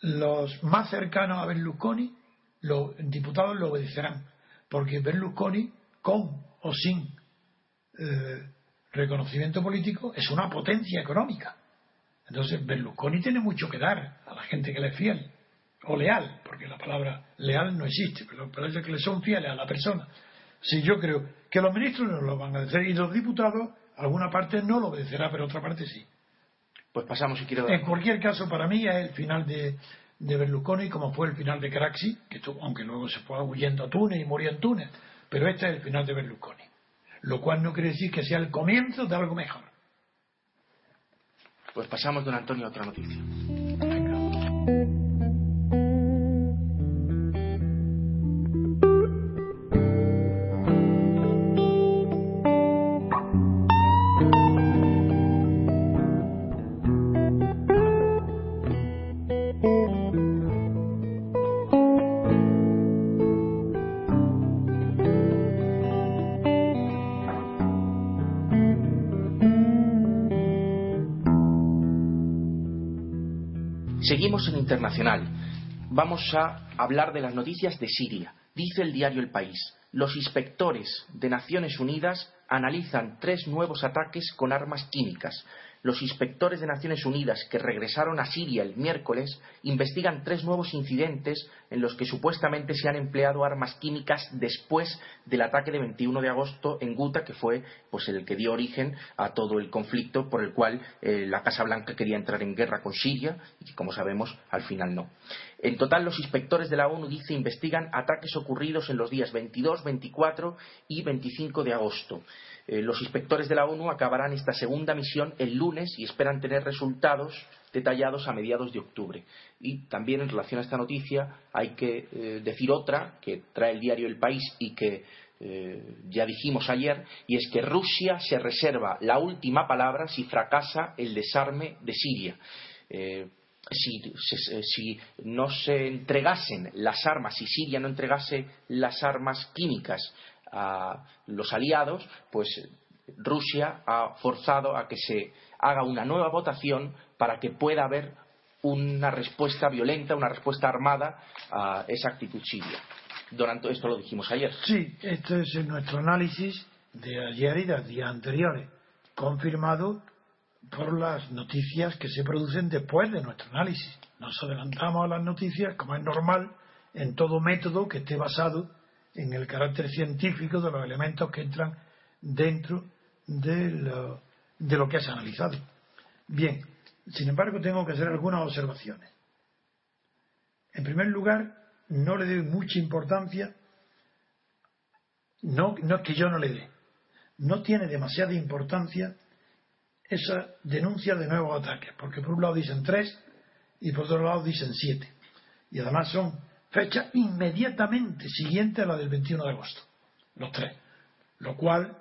Los más cercanos a Berlusconi, los diputados lo obedecerán, porque Berlusconi, con o sin eh, reconocimiento político, es una potencia económica. Entonces, Berlusconi tiene mucho que dar a la gente que le es fiel, o leal, porque la palabra leal no existe, pero parece que le son fieles a la persona. Si yo creo que los ministros no lo van a decir y los diputados Alguna parte no lo obedecerá, pero otra parte sí. Pues pasamos, si quiero. En cualquier caso, para mí es el final de, de Berlusconi, como fue el final de Craxi, que aunque luego se fue huyendo a Túnez y murió en Túnez, pero este es el final de Berlusconi. Lo cual no quiere decir que sea el comienzo de algo mejor. Pues pasamos, don Antonio, a otra noticia. Seguimos en internacional. Vamos a hablar de las noticias de Siria. Dice el diario El País. Los inspectores de Naciones Unidas analizan tres nuevos ataques con armas químicas. Los inspectores de Naciones Unidas que regresaron a Siria el miércoles investigan tres nuevos incidentes en los que supuestamente se han empleado armas químicas después del ataque de 21 de agosto en Guta, que fue pues, el que dio origen a todo el conflicto por el cual eh, la Casa Blanca quería entrar en guerra con Siria y que, como sabemos, al final no. En total, los inspectores de la ONU dice investigan ataques ocurridos en los días 22, 24 y 25 de agosto. Eh, los inspectores de la ONU acabarán esta segunda misión el lunes y esperan tener resultados detallados a mediados de octubre. Y también en relación a esta noticia hay que eh, decir otra que trae el diario El País y que eh, ya dijimos ayer, y es que Rusia se reserva la última palabra si fracasa el desarme de Siria. Si, si, no se entregasen las armas, si Siria no entregase las armas químicas a los aliados, pues Rusia ha forzado a que se haga una nueva votación para que pueda haber una respuesta violenta, una respuesta armada a esa actitud siria. Durante esto lo dijimos ayer. Sí, esto es nuestro análisis de ayer y de días anteriores, confirmado por las noticias que se producen después de nuestro análisis. Nos adelantamos a las noticias, como es normal, en todo método que esté basado en el carácter científico de los elementos que entran dentro de lo, de lo que es analizado. Bien, sin embargo, tengo que hacer algunas observaciones. En primer lugar, no le doy mucha importancia, no, no es que yo no le dé, no tiene demasiada importancia esa denuncia de nuevos ataques, porque por un lado dicen tres y por otro lado dicen siete. Y además son fecha inmediatamente siguiente a la del 21 de agosto, los tres, lo cual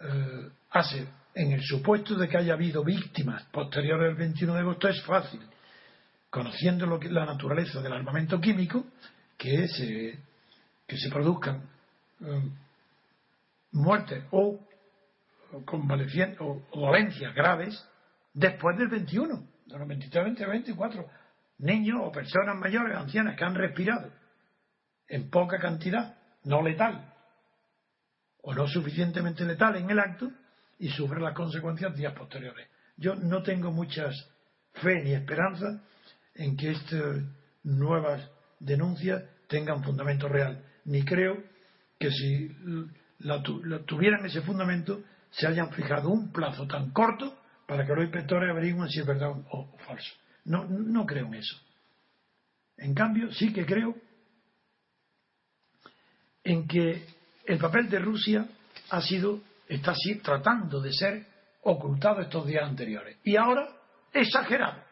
eh, hace, en el supuesto de que haya habido víctimas posteriores al 21 de agosto, es fácil, conociendo la naturaleza del armamento químico, que se, que se produzcan eh, muertes o, o, o dolencias graves después del 21, de los 23, 24, 24 niños o personas mayores, ancianas, que han respirado en poca cantidad, no letal, o no suficientemente letal en el acto, y sufren las consecuencias días posteriores. Yo no tengo muchas fe ni esperanza en que estas nuevas denuncias tengan fundamento real, ni creo que si la, tuvieran ese fundamento se hayan fijado un plazo tan corto para que los inspectores averigüen si es verdad o falso. No, creo en eso. En cambio, sí que creo en que el papel de Rusia ha sido, está así, tratando de ser ocultado estos días anteriores. Y ahora, exagerado.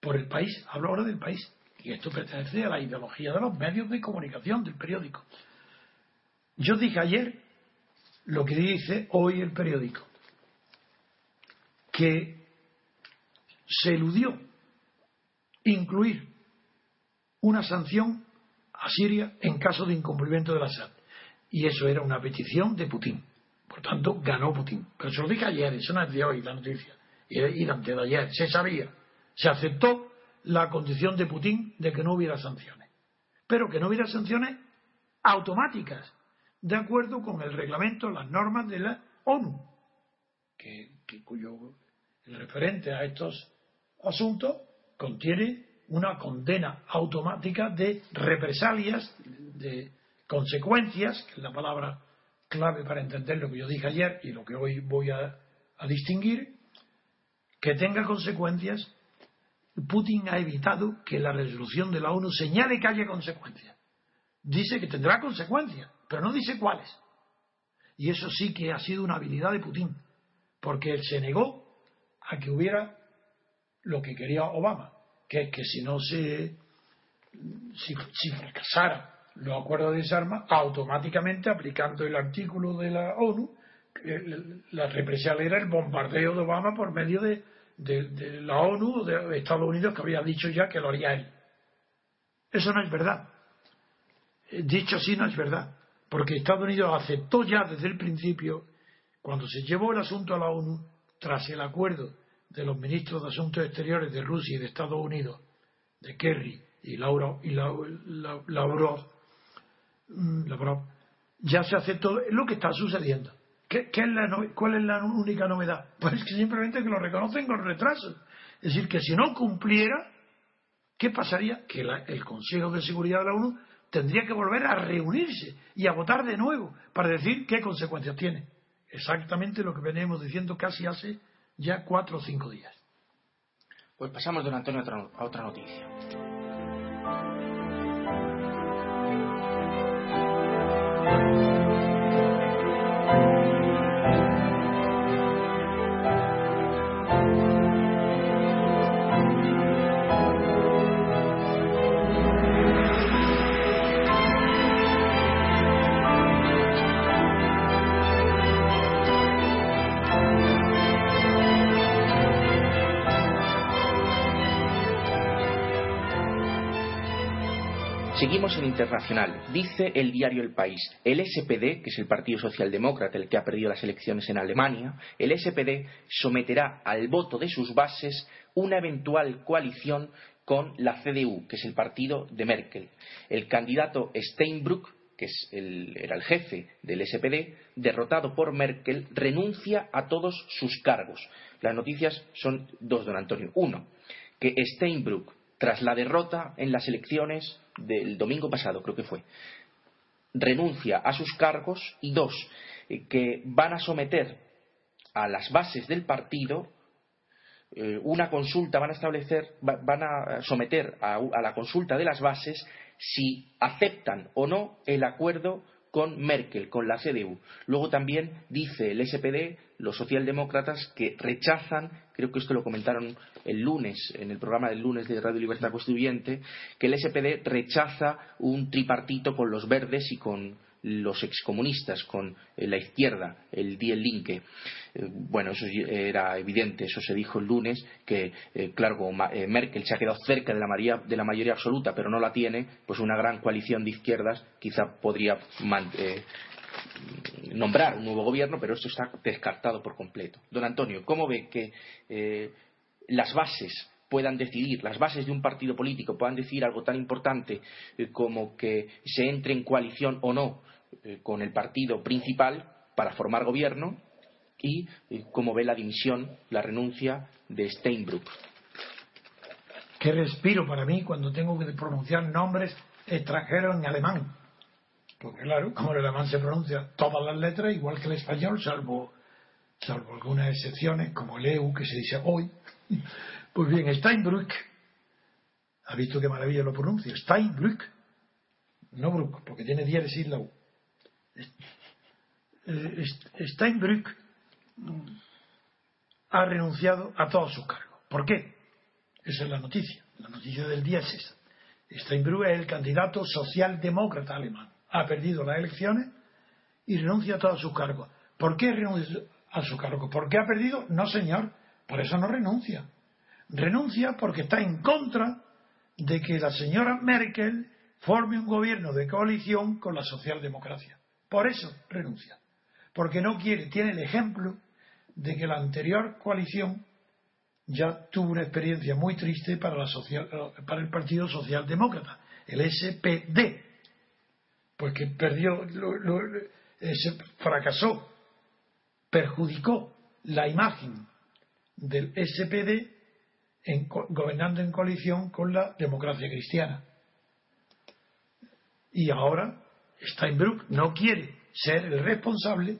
Por el país, hablo ahora del país. Y esto pertenece a la ideología de los medios de comunicación, del periódico. Yo dije ayer lo que dice hoy el periódico, que se eludió incluir una sanción a Siria en caso de incumplimiento de la SAD. Y eso era una petición de Putin. Por tanto, ganó Putin. Pero se lo dije ayer, eso no es de hoy la noticia. Y antes de ayer. Se sabía. Se aceptó la condición de Putin de que no hubiera sanciones. Pero que no hubiera sanciones automáticas, de acuerdo con el reglamento, las normas de la ONU, que, cuyo referente a estos asunto contiene una condena automática de represalias, de consecuencias, que es la palabra clave para entender lo que yo dije ayer y lo que hoy voy a, a distinguir, que tenga consecuencias. Putin ha evitado que la resolución de la ONU señale que haya consecuencias. Dice que tendrá consecuencias, pero no dice cuáles. Y eso sí que ha sido una habilidad de Putin, porque él se negó a que hubiera lo que quería Obama, que es que si no se si, si fracasara los acuerdos de desarma, automáticamente aplicando el artículo de la ONU, la represión era el bombardeo de Obama por medio de, la ONU o de Estados Unidos que había dicho ya que lo haría él. Eso no es verdad. Dicho así no es verdad, porque Estados Unidos aceptó ya desde el principio, cuando se llevó el asunto a la ONU, tras el acuerdo de los ministros de Asuntos Exteriores de Rusia y de Estados Unidos, de Kerry y Laura y Lavrov, mm, ya se aceptó lo que está sucediendo. ¿Qué, es la, ¿Cuál es la única novedad? Pues es que simplemente que lo reconocen con retraso. Es decir, que si no cumpliera, ¿qué pasaría? Que el Consejo de Seguridad de la ONU tendría que volver a reunirse y a votar de nuevo para decir qué consecuencias tiene. Exactamente lo que venimos diciendo casi hace ya cuatro o cinco días. Pues pasamos, don Antonio, a otra noticia. Seguimos en internacional. Dice el diario El País, el SPD, que es el Partido Socialdemócrata, el que ha perdido las elecciones en Alemania, el SPD someterá al voto de sus bases una eventual coalición con la CDU, que es el partido de Merkel. El candidato Steinbrück, que es el, era el jefe del SPD, derrotado por Merkel, renuncia a todos sus cargos. Las noticias son dos, don Antonio. Uno, que Steinbrück, tras la derrota en las elecciones del domingo pasado, creo que fue, renuncia a sus cargos y dos, eh, que van a someter a las bases del partido eh, una consulta, van a establecer, van a someter a, a la consulta de las bases si aceptan o no el acuerdo con Merkel, con la CDU. Luego también dice el SPD, los socialdemócratas, que rechazan, creo que esto lo comentaron el lunes, en el programa del lunes de Radio Libertad Constituyente, que el SPD rechaza un tripartito con los verdes y con los excomunistas con eh, la izquierda, el Die Linke. Eh, bueno, eso era evidente, eso se dijo el lunes, que, eh, claro, Merkel se ha quedado cerca de la, mayoría, de la mayoría absoluta, pero no la tiene, pues una gran coalición de izquierdas quizá podría nombrar un nuevo gobierno, pero esto está descartado por completo. Don Antonio, ¿cómo ve que las bases puedan decidir, las bases de un partido político puedan decidir algo tan importante como que se entre en coalición o no eh, con el partido principal para formar gobierno y eh, cómo ve la dimisión, la renuncia de Steinbrück. Qué respiro para mí cuando tengo que pronunciar nombres extranjeros en alemán. Porque claro, como el alemán se pronuncia todas las letras igual que el español, salvo, algunas excepciones como el EU que se dice hoy. Pues bien, Steinbrück, ha visto qué maravilla lo pronuncia, Steinbrück, no Bruck, porque tiene diéresis la U. Steinbrück ha renunciado a todos sus cargos. ¿Por qué? Esa es la noticia. La noticia del día es esa. Steinbrück es el candidato socialdemócrata alemán. Ha perdido las elecciones y renuncia a todos sus cargos. ¿Por qué renuncia a sus cargos? ¿Por qué ha perdido? No, señor. Por eso no renuncia. Renuncia porque está en contra de que la señora Merkel forme un gobierno de coalición con la socialdemocracia. Por eso renuncia. Porque no quiere, tiene el ejemplo de que la anterior coalición ya tuvo una experiencia muy triste para, la social, para el Partido Socialdemócrata, el SPD, pues que perdió, se fracasó, perjudicó la imagen del SPD en, gobernando en coalición con la democracia cristiana. Y ahora Steinbrück no quiere ser el responsable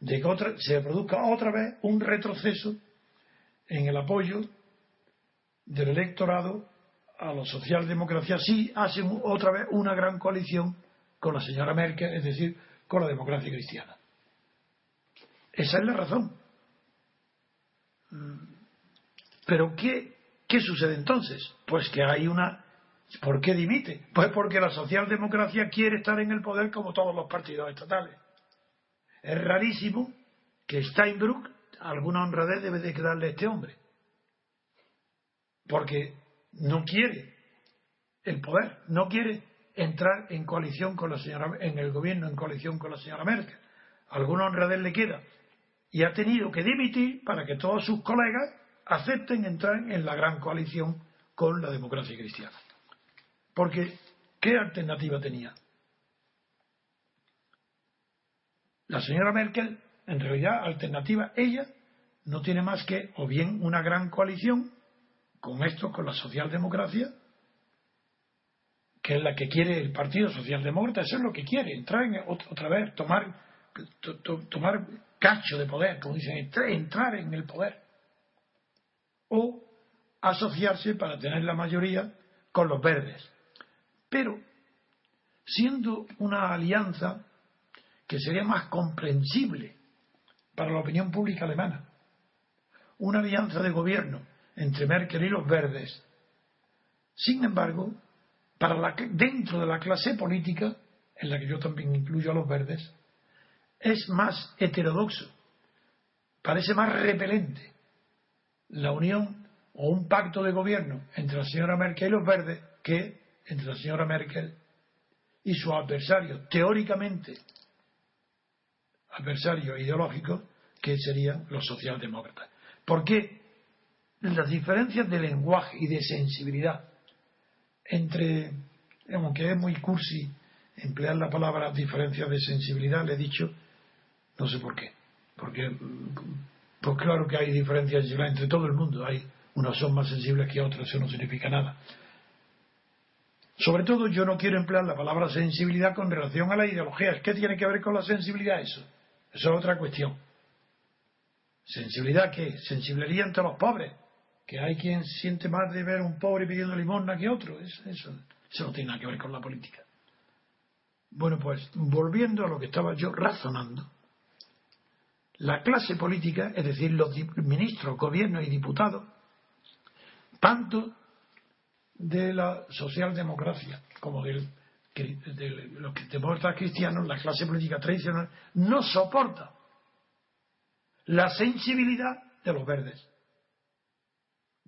de que se produzca otra vez un retroceso en el apoyo del electorado a la socialdemocracia si hacen otra vez una gran coalición con la señora Merkel, es decir, con la democracia cristiana. Esa es la razón. Mm. Pero ¿qué, qué sucede entonces? Pues que hay una ¿Por qué dimite? Pues porque la socialdemocracia quiere estar en el poder como todos los partidos estatales. Es rarísimo que Steinbrück alguna honradez debe de quedarle a este hombre. Porque no quiere el poder, no quiere entrar en coalición con la señora, en el gobierno en coalición con la señora Merkel. Alguna honradez le queda. Y ha tenido que dimitir para que todos sus colegas acepten entrar en la gran coalición con la democracia cristiana. Porque, ¿qué alternativa tenía? La señora Merkel, en realidad, alternativa, ella no tiene más que o bien una gran coalición con esto, con la socialdemocracia, que es la que quiere el Partido Socialdemócrata, eso es lo que quiere, entrar en, otra vez, tomar, tomar cacho de poder, como dicen, entrar en el poder. O asociarse para tener la mayoría con los verdes. Pero, siendo una alianza que sería más comprensible para la opinión pública alemana, una alianza de gobierno entre Merkel y los verdes, sin embargo, para la, dentro de la clase política, en la que yo también incluyo a los verdes, es más heterodoxo, parece más repelente la unión o un pacto de gobierno entre la señora Merkel y los verdes que entre la señora Merkel y su adversario, teóricamente adversario ideológico, que serían los socialdemócratas. Porque las diferencias de lenguaje y de sensibilidad entre, aunque es muy cursi emplear la palabra diferencias de sensibilidad, le he dicho, no sé por qué, porque pues claro que hay diferencias entre todo el mundo, hay unos son más sensibles que otros, eso no significa nada. Sobre todo yo no quiero emplear la palabra sensibilidad con relación a la ideología. ¿Qué tiene que ver con la sensibilidad eso? Eso es otra cuestión. ¿Sensibilidad qué? Sensibilidad entre los pobres. Que hay quien siente más de ver un pobre pidiendo limosna que otro. Eso, eso, eso no tiene nada que ver con la política. Bueno, pues volviendo a lo que estaba yo razonando. La clase política, es decir, los ministros, gobiernos y diputados, tanto de la socialdemocracia como de los demócratas cristianos, la clase política tradicional, no soporta la sensibilidad de los verdes.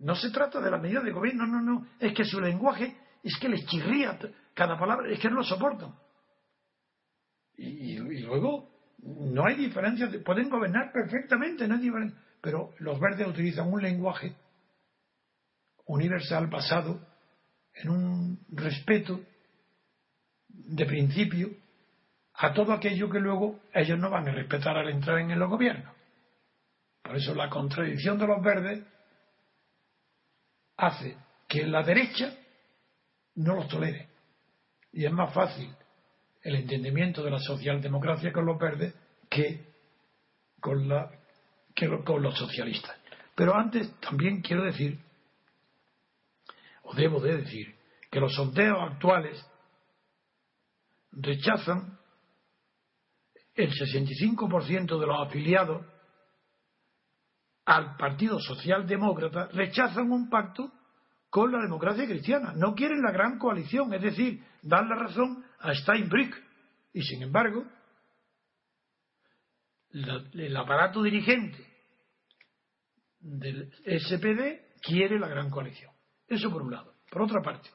No se trata de la medida de gobierno, no, no, es que su lenguaje es que les chirría cada palabra, es que no lo soportan. Y, luego no hay diferencia, pueden gobernar perfectamente, no hay diferencia, pero los verdes utilizan un lenguaje universal basado en un respeto de principio a todo aquello que luego ellos no van a respetar al entrar en el gobierno. Por eso la contradicción de los verdes hace que la derecha no los tolere. Y es más fácil el entendimiento de la socialdemocracia con los verdes que con, la, que con los socialistas. Pero antes también quiero decir o debo de decir, que los sondeos actuales rechazan el 65% de los afiliados al Partido Socialdemócrata rechazan un pacto con la democracia cristiana. No quieren la gran coalición, es decir, dan la razón a Steinbrück. Y sin embargo, el aparato dirigente del SPD quiere la gran coalición. Eso por un lado. Por otra parte,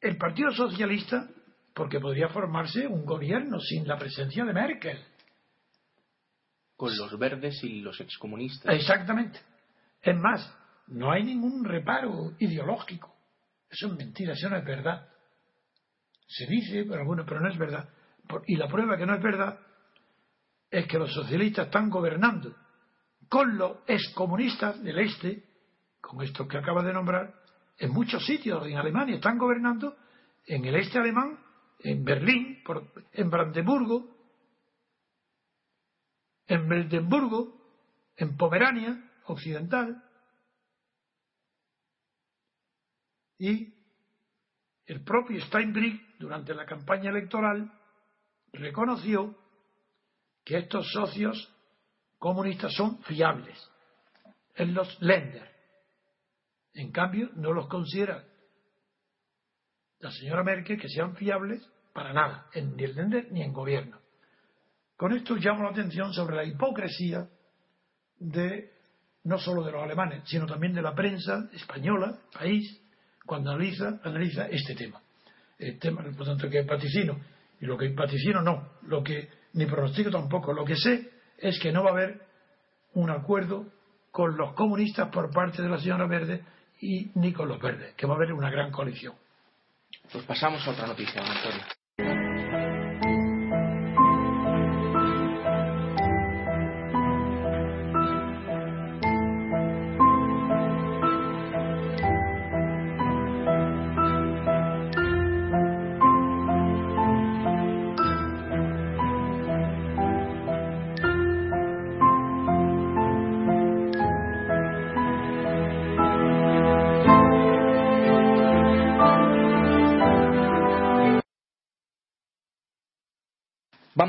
el Partido Socialista, porque podría formarse un gobierno sin la presencia de Merkel. Con los verdes y los excomunistas. Exactamente. Es más, no hay ningún reparo ideológico. Eso es mentira, eso no es verdad. Se dice, pero bueno, pero no es verdad. Y la prueba que no es verdad es que los socialistas están gobernando con los excomunistas del este con esto que acaba de nombrar, en muchos sitios en Alemania están gobernando, en el este alemán, en Berlín, en Brandeburgo, en Brandenburgo, en Pomerania Occidental, y el propio Steinbrück, durante la campaña electoral, reconoció que estos socios comunistas son fiables en los Länder. En cambio, no los considera la señora Merkel que sean fiables para nada, ni en Länder ni en gobierno. Con esto llamo la atención sobre la hipocresía de no solo de los alemanes, sino también de la prensa española, país, cuando analiza, analiza este tema. El tema, por tanto, que vaticino, y lo que vaticino no, lo que ni pronostico tampoco, lo que sé es que no va a haber un acuerdo con los comunistas por parte de la señora Verde y ni con los verdes, que va a haber una gran coalición. Pues pasamos a otra noticia.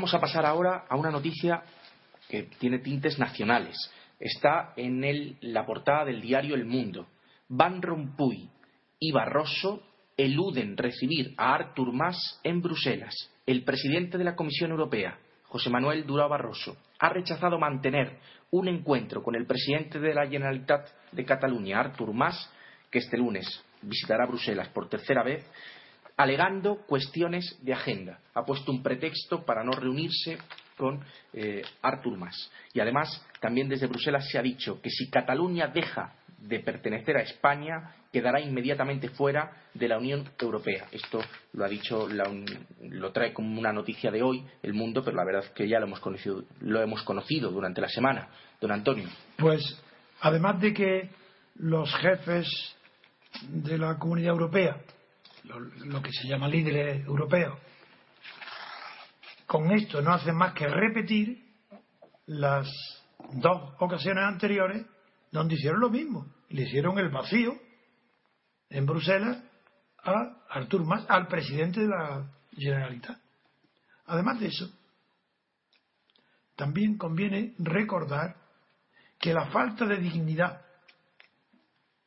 Vamos a pasar ahora a una noticia que tiene tintes nacionales. Está en el, la portada del diario El Mundo. Van Rompuy y Barroso eluden recibir a Artur Mas en Bruselas. El presidente de la Comisión Europea, José Manuel Durao Barroso, ha rechazado mantener un encuentro con el presidente de la Generalitat de Cataluña, Artur Mas, que este lunes visitará Bruselas por tercera vez, alegando cuestiones de agenda. Ha puesto un pretexto para no reunirse con eh, Artur Mas. Y además, también desde Bruselas se ha dicho que si Cataluña deja de pertenecer a España, quedará inmediatamente fuera de la Unión Europea. Esto lo ha dicho, lo trae como una noticia de hoy el mundo, pero la verdad es que ya lo hemos conocido, lo hemos conocido durante la semana. Don Antonio. Pues, además de que los jefes de la Comunidad Europea lo, que se llama líderes europeos, con esto no hacen más que repetir las dos ocasiones anteriores donde hicieron lo mismo. Le hicieron el vacío en Bruselas a Artur Mas, al presidente de la Generalitat. Además de eso, también conviene recordar que la falta de dignidad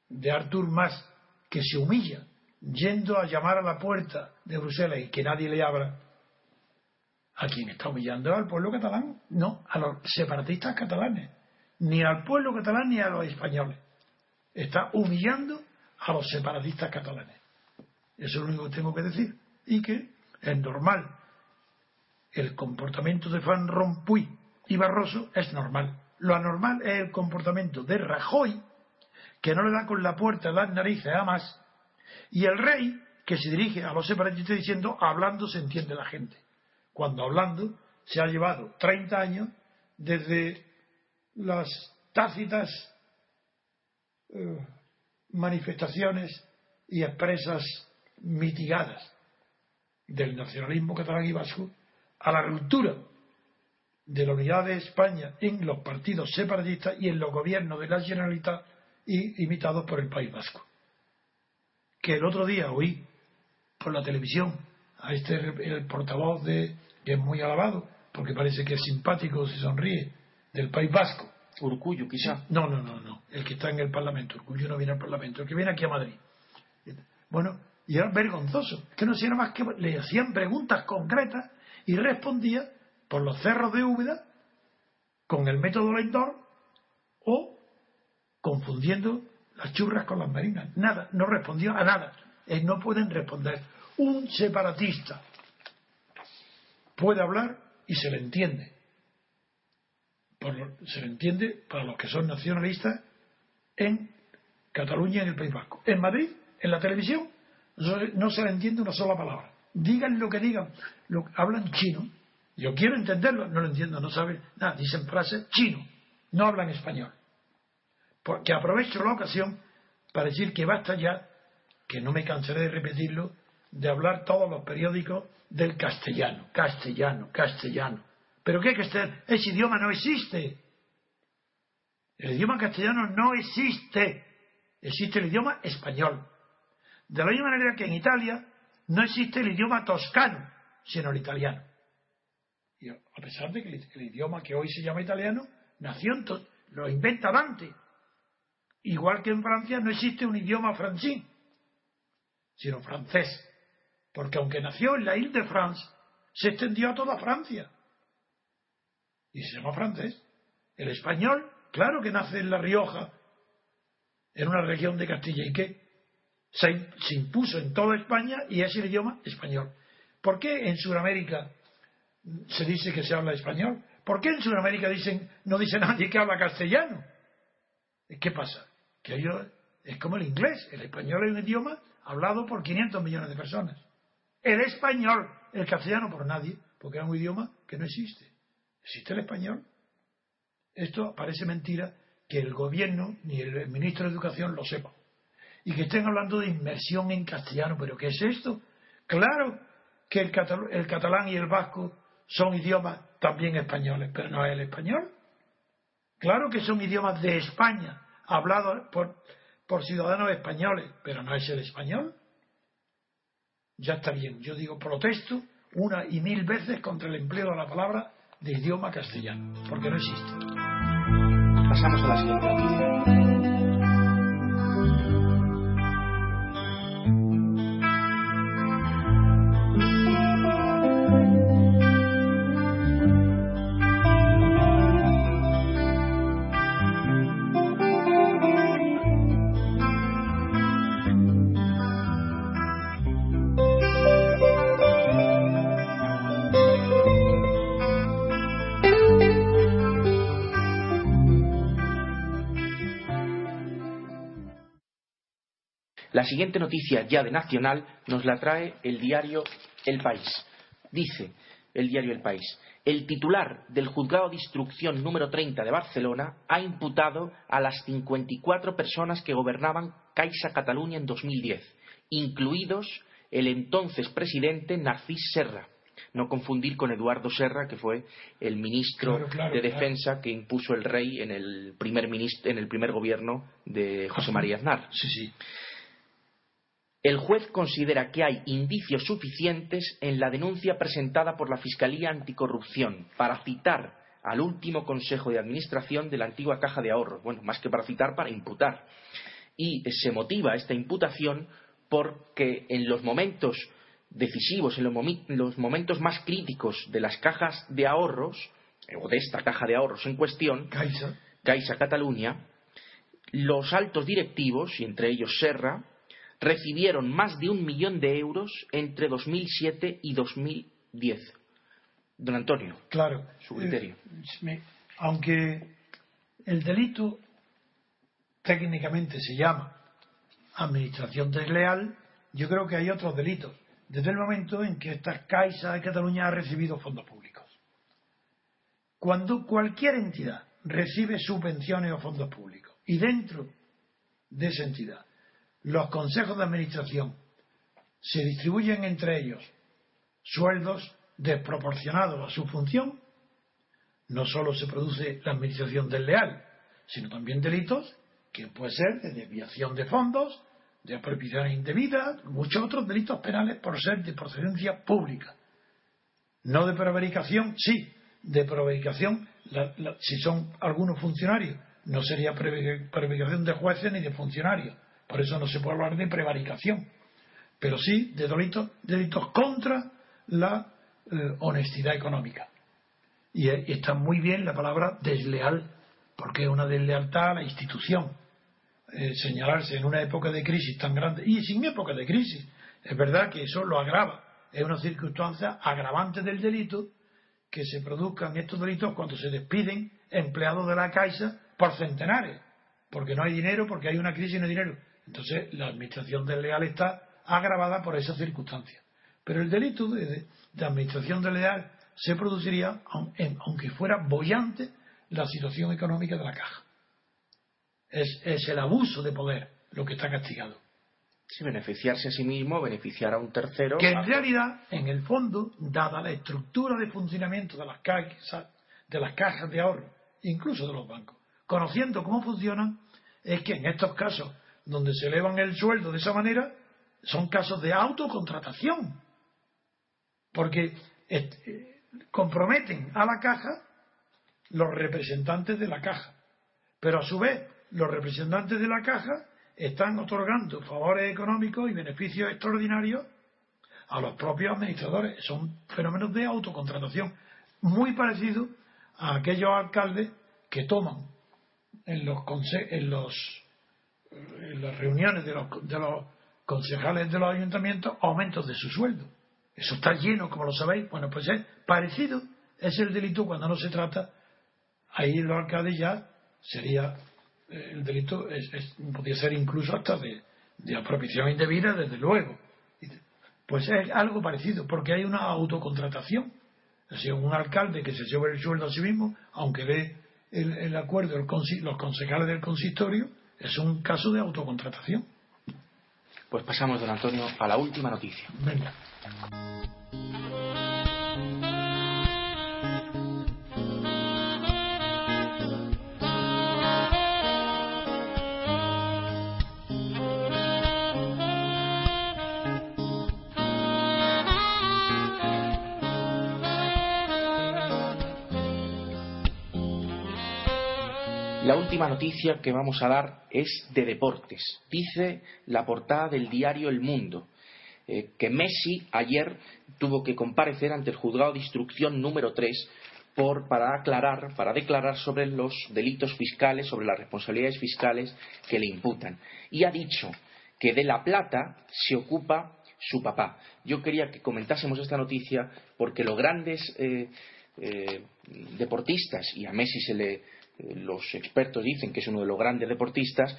de Artur Mas, que se humilla yendo a llamar a la puerta de Bruselas y que nadie le abra, ¿a quién está humillando? ¿Al pueblo catalán? No, a los separatistas catalanes. Ni al pueblo catalán ni a los españoles. Está humillando a los separatistas catalanes. Eso es lo único que tengo que decir. Y que es normal. El comportamiento de Van Rompuy y Barroso es normal. Lo anormal es el comportamiento de Rajoy, que no le da con la puerta las narices a más y el rey, que se dirige a los separatistas diciendo, hablando se entiende la gente. Cuando hablando se ha llevado 30 años desde las tácitas eh, manifestaciones y expresas mitigadas del nacionalismo catalán y vasco a la ruptura de la unidad de España en los partidos separatistas y en los gobiernos de la Generalitat y imitados por el País Vasco que el otro día oí por la televisión a este el portavoz de que es muy alabado porque parece que es simpático se sonríe del País Vasco. Urcullo quizá. No no no no. El que está en el Parlamento. Urcullo no viene al Parlamento el que viene aquí a Madrid. Bueno y era vergonzoso que no hacía más que le hacían preguntas concretas y respondía por los cerros de Úbeda con el método Lendor o confundiendo las churras con las marinas. Nada, no respondió a nada. Eh, no pueden responder. Un separatista puede hablar y se le entiende. se le entiende para los que son nacionalistas en Cataluña en el País Vasco. En Madrid, en la televisión, no se le entiende una sola palabra. Digan lo que digan, lo, hablan chino. Yo quiero entenderlo, no lo entiendo, no saben nada. Dicen frases chino, no hablan español porque aprovecho la ocasión para decir que basta ya, que no me cansaré de repetirlo, de hablar todos los periódicos del castellano, castellano, castellano. ¿Pero qué castellano? Ese idioma no existe. El idioma castellano no existe. Existe el idioma español. De la misma manera que en Italia no existe el idioma toscano, sino el italiano. Y a pesar de que el, idioma que hoy se llama italiano nació en lo inventa Dante Igual que en Francia no existe un idioma francés, sino francés. Porque aunque nació en la Ile de France, se extendió a toda Francia. Y se llama francés. El español, claro que nace en La Rioja, en una región de Castilla y que se, impuso en toda España y es el idioma español. ¿Por qué en Sudamérica se dice que se habla español? ¿Por qué en Sudamérica dicen, no dice nadie que habla castellano? ¿Qué pasa? Que ellos, es como el inglés, el español es un idioma hablado por 500 millones de personas. El español, el castellano por nadie, porque es un idioma que no existe. ¿Existe el español? Esto parece mentira que el gobierno ni el ministro de Educación lo sepa. Y que estén hablando de inmersión en castellano. ¿Pero qué es esto? Claro que el, catalán y el vasco son idiomas también españoles, pero no es el español. Claro que son idiomas de España, hablados por, por ciudadanos españoles, pero no es el español. Ya está bien, yo digo protesto una y mil veces contra el empleo de la palabra de idioma castellano, porque no existe. Pasamos a la siguiente La siguiente noticia ya de nacional nos la trae el diario El País. Dice el diario El País, el titular del juzgado de instrucción número 30 de Barcelona ha imputado a las 54 personas que gobernaban Caixa Cataluña en 2010, incluidos el entonces presidente Narcís Serra. No confundir con Eduardo Serra, que fue el ministro de Defensa que impuso el rey en el primer, en el primer gobierno de José María Aznar. Sí, sí el juez considera que hay indicios suficientes en la denuncia presentada por la Fiscalía Anticorrupción para citar al último Consejo de Administración de la antigua Caja de Ahorros. Bueno, más que para citar, para imputar. Y se motiva esta imputación porque en los momentos decisivos, en los, momentos más críticos de las cajas de ahorros, o de esta caja de ahorros en cuestión, Caixa, Caixa Cataluña, los altos directivos, y entre ellos Serra, recibieron más de un millón de euros entre 2007 y 2010. Don Antonio, claro, su criterio. Eh, aunque el delito técnicamente se llama administración desleal, yo creo que hay otros delitos. Desde el momento en que esta Caixa de Cataluña ha recibido fondos públicos. Cuando cualquier entidad recibe subvenciones o fondos públicos y dentro de esa entidad los consejos de administración se distribuyen entre ellos sueldos desproporcionados a su función, no solo se produce la administración desleal, sino también delitos que puede ser de desviación de fondos, de apropiación indebida, muchos otros delitos penales por ser de procedencia pública. No de prevaricación, sí, de prevaricación, si son algunos funcionarios, no sería prevaricación de jueces ni de funcionarios, por eso no se puede hablar de prevaricación, pero sí de delitos, contra la eh, honestidad económica. Y, está muy bien la palabra desleal, porque es una deslealtad a la institución. Eh, señalarse en una época de crisis tan grande, y sin época de crisis, es verdad que eso lo agrava, es una circunstancia agravante del delito que se produzcan estos delitos cuando se despiden empleados de la Caixa por centenares, porque no hay dinero, porque hay una crisis y no hay dinero. Entonces, la administración desleal está agravada por esa circunstancia. Pero el delito de, administración desleal se produciría aunque fuera bollante la situación económica de la caja. Es, el abuso de poder lo que está castigado. Sí, beneficiarse a sí mismo, beneficiar a un tercero. Que en realidad, en el fondo, dada la estructura de funcionamiento de las cajas, de las cajas de ahorro, incluso de los bancos, conociendo cómo funcionan, es que en estos casos donde se elevan el sueldo de esa manera, son casos de autocontratación. Porque eh, comprometen a la caja los representantes de la caja. Pero a su vez, los representantes de la caja están otorgando favores económicos y beneficios extraordinarios a los propios administradores. Son fenómenos de autocontratación muy parecidos a aquellos alcaldes que toman en los, en los en las reuniones de los, de los concejales de los ayuntamientos aumentos de su sueldo. Eso está lleno, como lo sabéis. Bueno, pues es parecido, es el delito cuando no se trata, ahí los alcaldes ya sería el delito es, podría ser incluso hasta de, de apropiación indebida, desde luego. Pues es algo parecido, porque hay una autocontratación. Es decir, un alcalde que se sube el sueldo a sí mismo, aunque ve el, acuerdo, los concejales del consistorio, es un caso de autocontratación. Pues pasamos, don Antonio, a la última noticia. Venga. La última noticia que vamos a dar es de deportes. Dice la portada del diario El Mundo eh, que Messi ayer tuvo que comparecer ante el juzgado de instrucción número 3 por, para aclarar, para declarar sobre los delitos fiscales, sobre las responsabilidades fiscales que le imputan. Y ha dicho que de la plata se ocupa su papá. Yo quería que comentásemos esta noticia porque los grandes eh, eh, deportistas, y a Messi se le los expertos dicen que es uno de los grandes deportistas,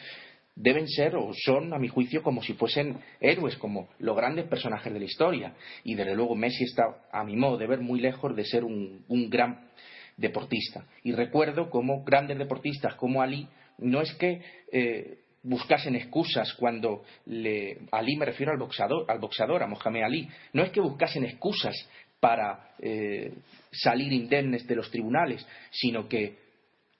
deben ser o son, a mi juicio, como si fuesen héroes, como los grandes personajes de la historia. Y desde luego Messi está, a mi modo de ver, muy lejos de ser un, gran deportista. Y recuerdo como grandes deportistas como Ali, no es que eh, buscasen excusas cuando le, Ali me refiero al boxeador, al boxeador, a Mohamed Ali, no es que buscasen excusas para eh, salir indemnes de los tribunales, sino que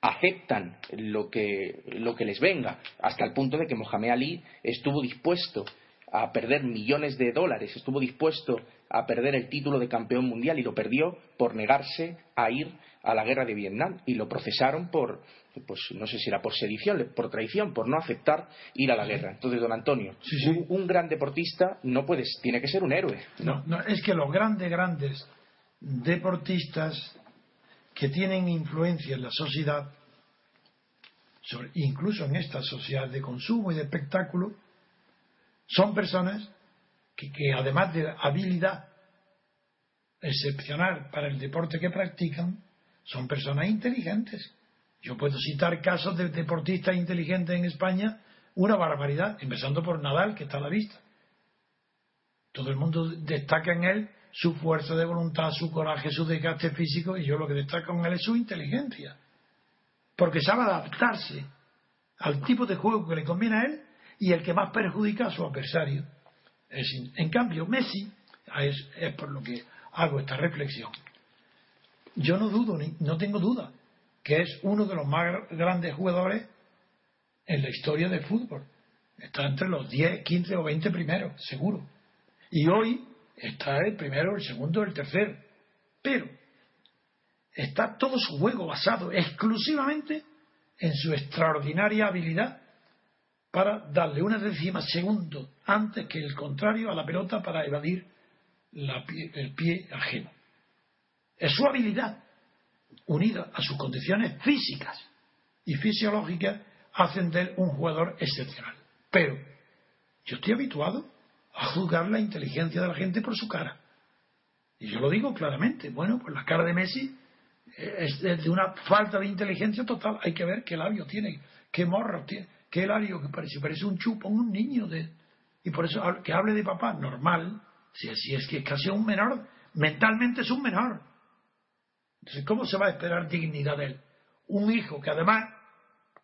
aceptan lo que, lo que les venga, hasta el punto de que Mohamed Ali estuvo dispuesto a perder millones de dólares, estuvo dispuesto a perder el título de campeón mundial y lo perdió por negarse a ir a la guerra de Vietnam y lo procesaron por, pues no sé si era por sedición, por traición, por no aceptar ir a la guerra. Entonces, don Antonio, Un, gran deportista no puedes, tiene que ser un héroe. No, no, es que los grandes, grandes deportistas que tienen influencia en la sociedad, incluso en esta sociedad de consumo y de espectáculo, son personas que, además de habilidad excepcional para el deporte que practican, son personas inteligentes. Yo puedo citar casos de deportistas inteligentes en España, una barbaridad, empezando por Nadal, que está a la vista. Todo el mundo destaca en él su fuerza de voluntad, su coraje, su desgaste físico, y yo lo que destaco en él es su inteligencia. Porque sabe adaptarse al tipo de juego que le conviene a él y el que más perjudica a su adversario. en cambio, Messi, es, es, por lo que hago esta reflexión, yo no dudo, ni, no tengo duda, que es uno de los más grandes jugadores en la historia del fútbol. Está entre los 10, 15 o 20 primeros, seguro. Y hoy está el primero, el segundo, el tercero. Pero está todo su juego basado exclusivamente en su extraordinaria habilidad para darle una décima segundo antes que el contrario a la pelota para evadir el pie ajeno. Es su habilidad, unida a sus condiciones físicas y fisiológicas, hacen de él un jugador excepcional. Pero yo estoy habituado a juzgar la inteligencia de la gente por su cara. Y yo lo digo claramente. Bueno, pues la cara de Messi es de una falta de inteligencia total. Hay que ver qué labio tiene, qué morro tiene, qué labio que parece, parece un chupo, un niño. De, y por eso que hable de papá normal, si, si es que es casi un menor, mentalmente es un menor. Entonces, ¿cómo se va a esperar dignidad de él? Un hijo que además,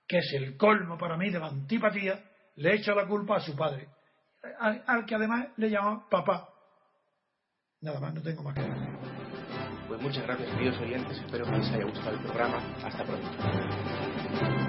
que es el colmo para mí de la antipatía, le echa la culpa a su padre al, que además le llama papá. Nada más, no tengo más que decir. Pues muchas gracias, queridos oyentes. Espero que les haya gustado el programa. Hasta pronto.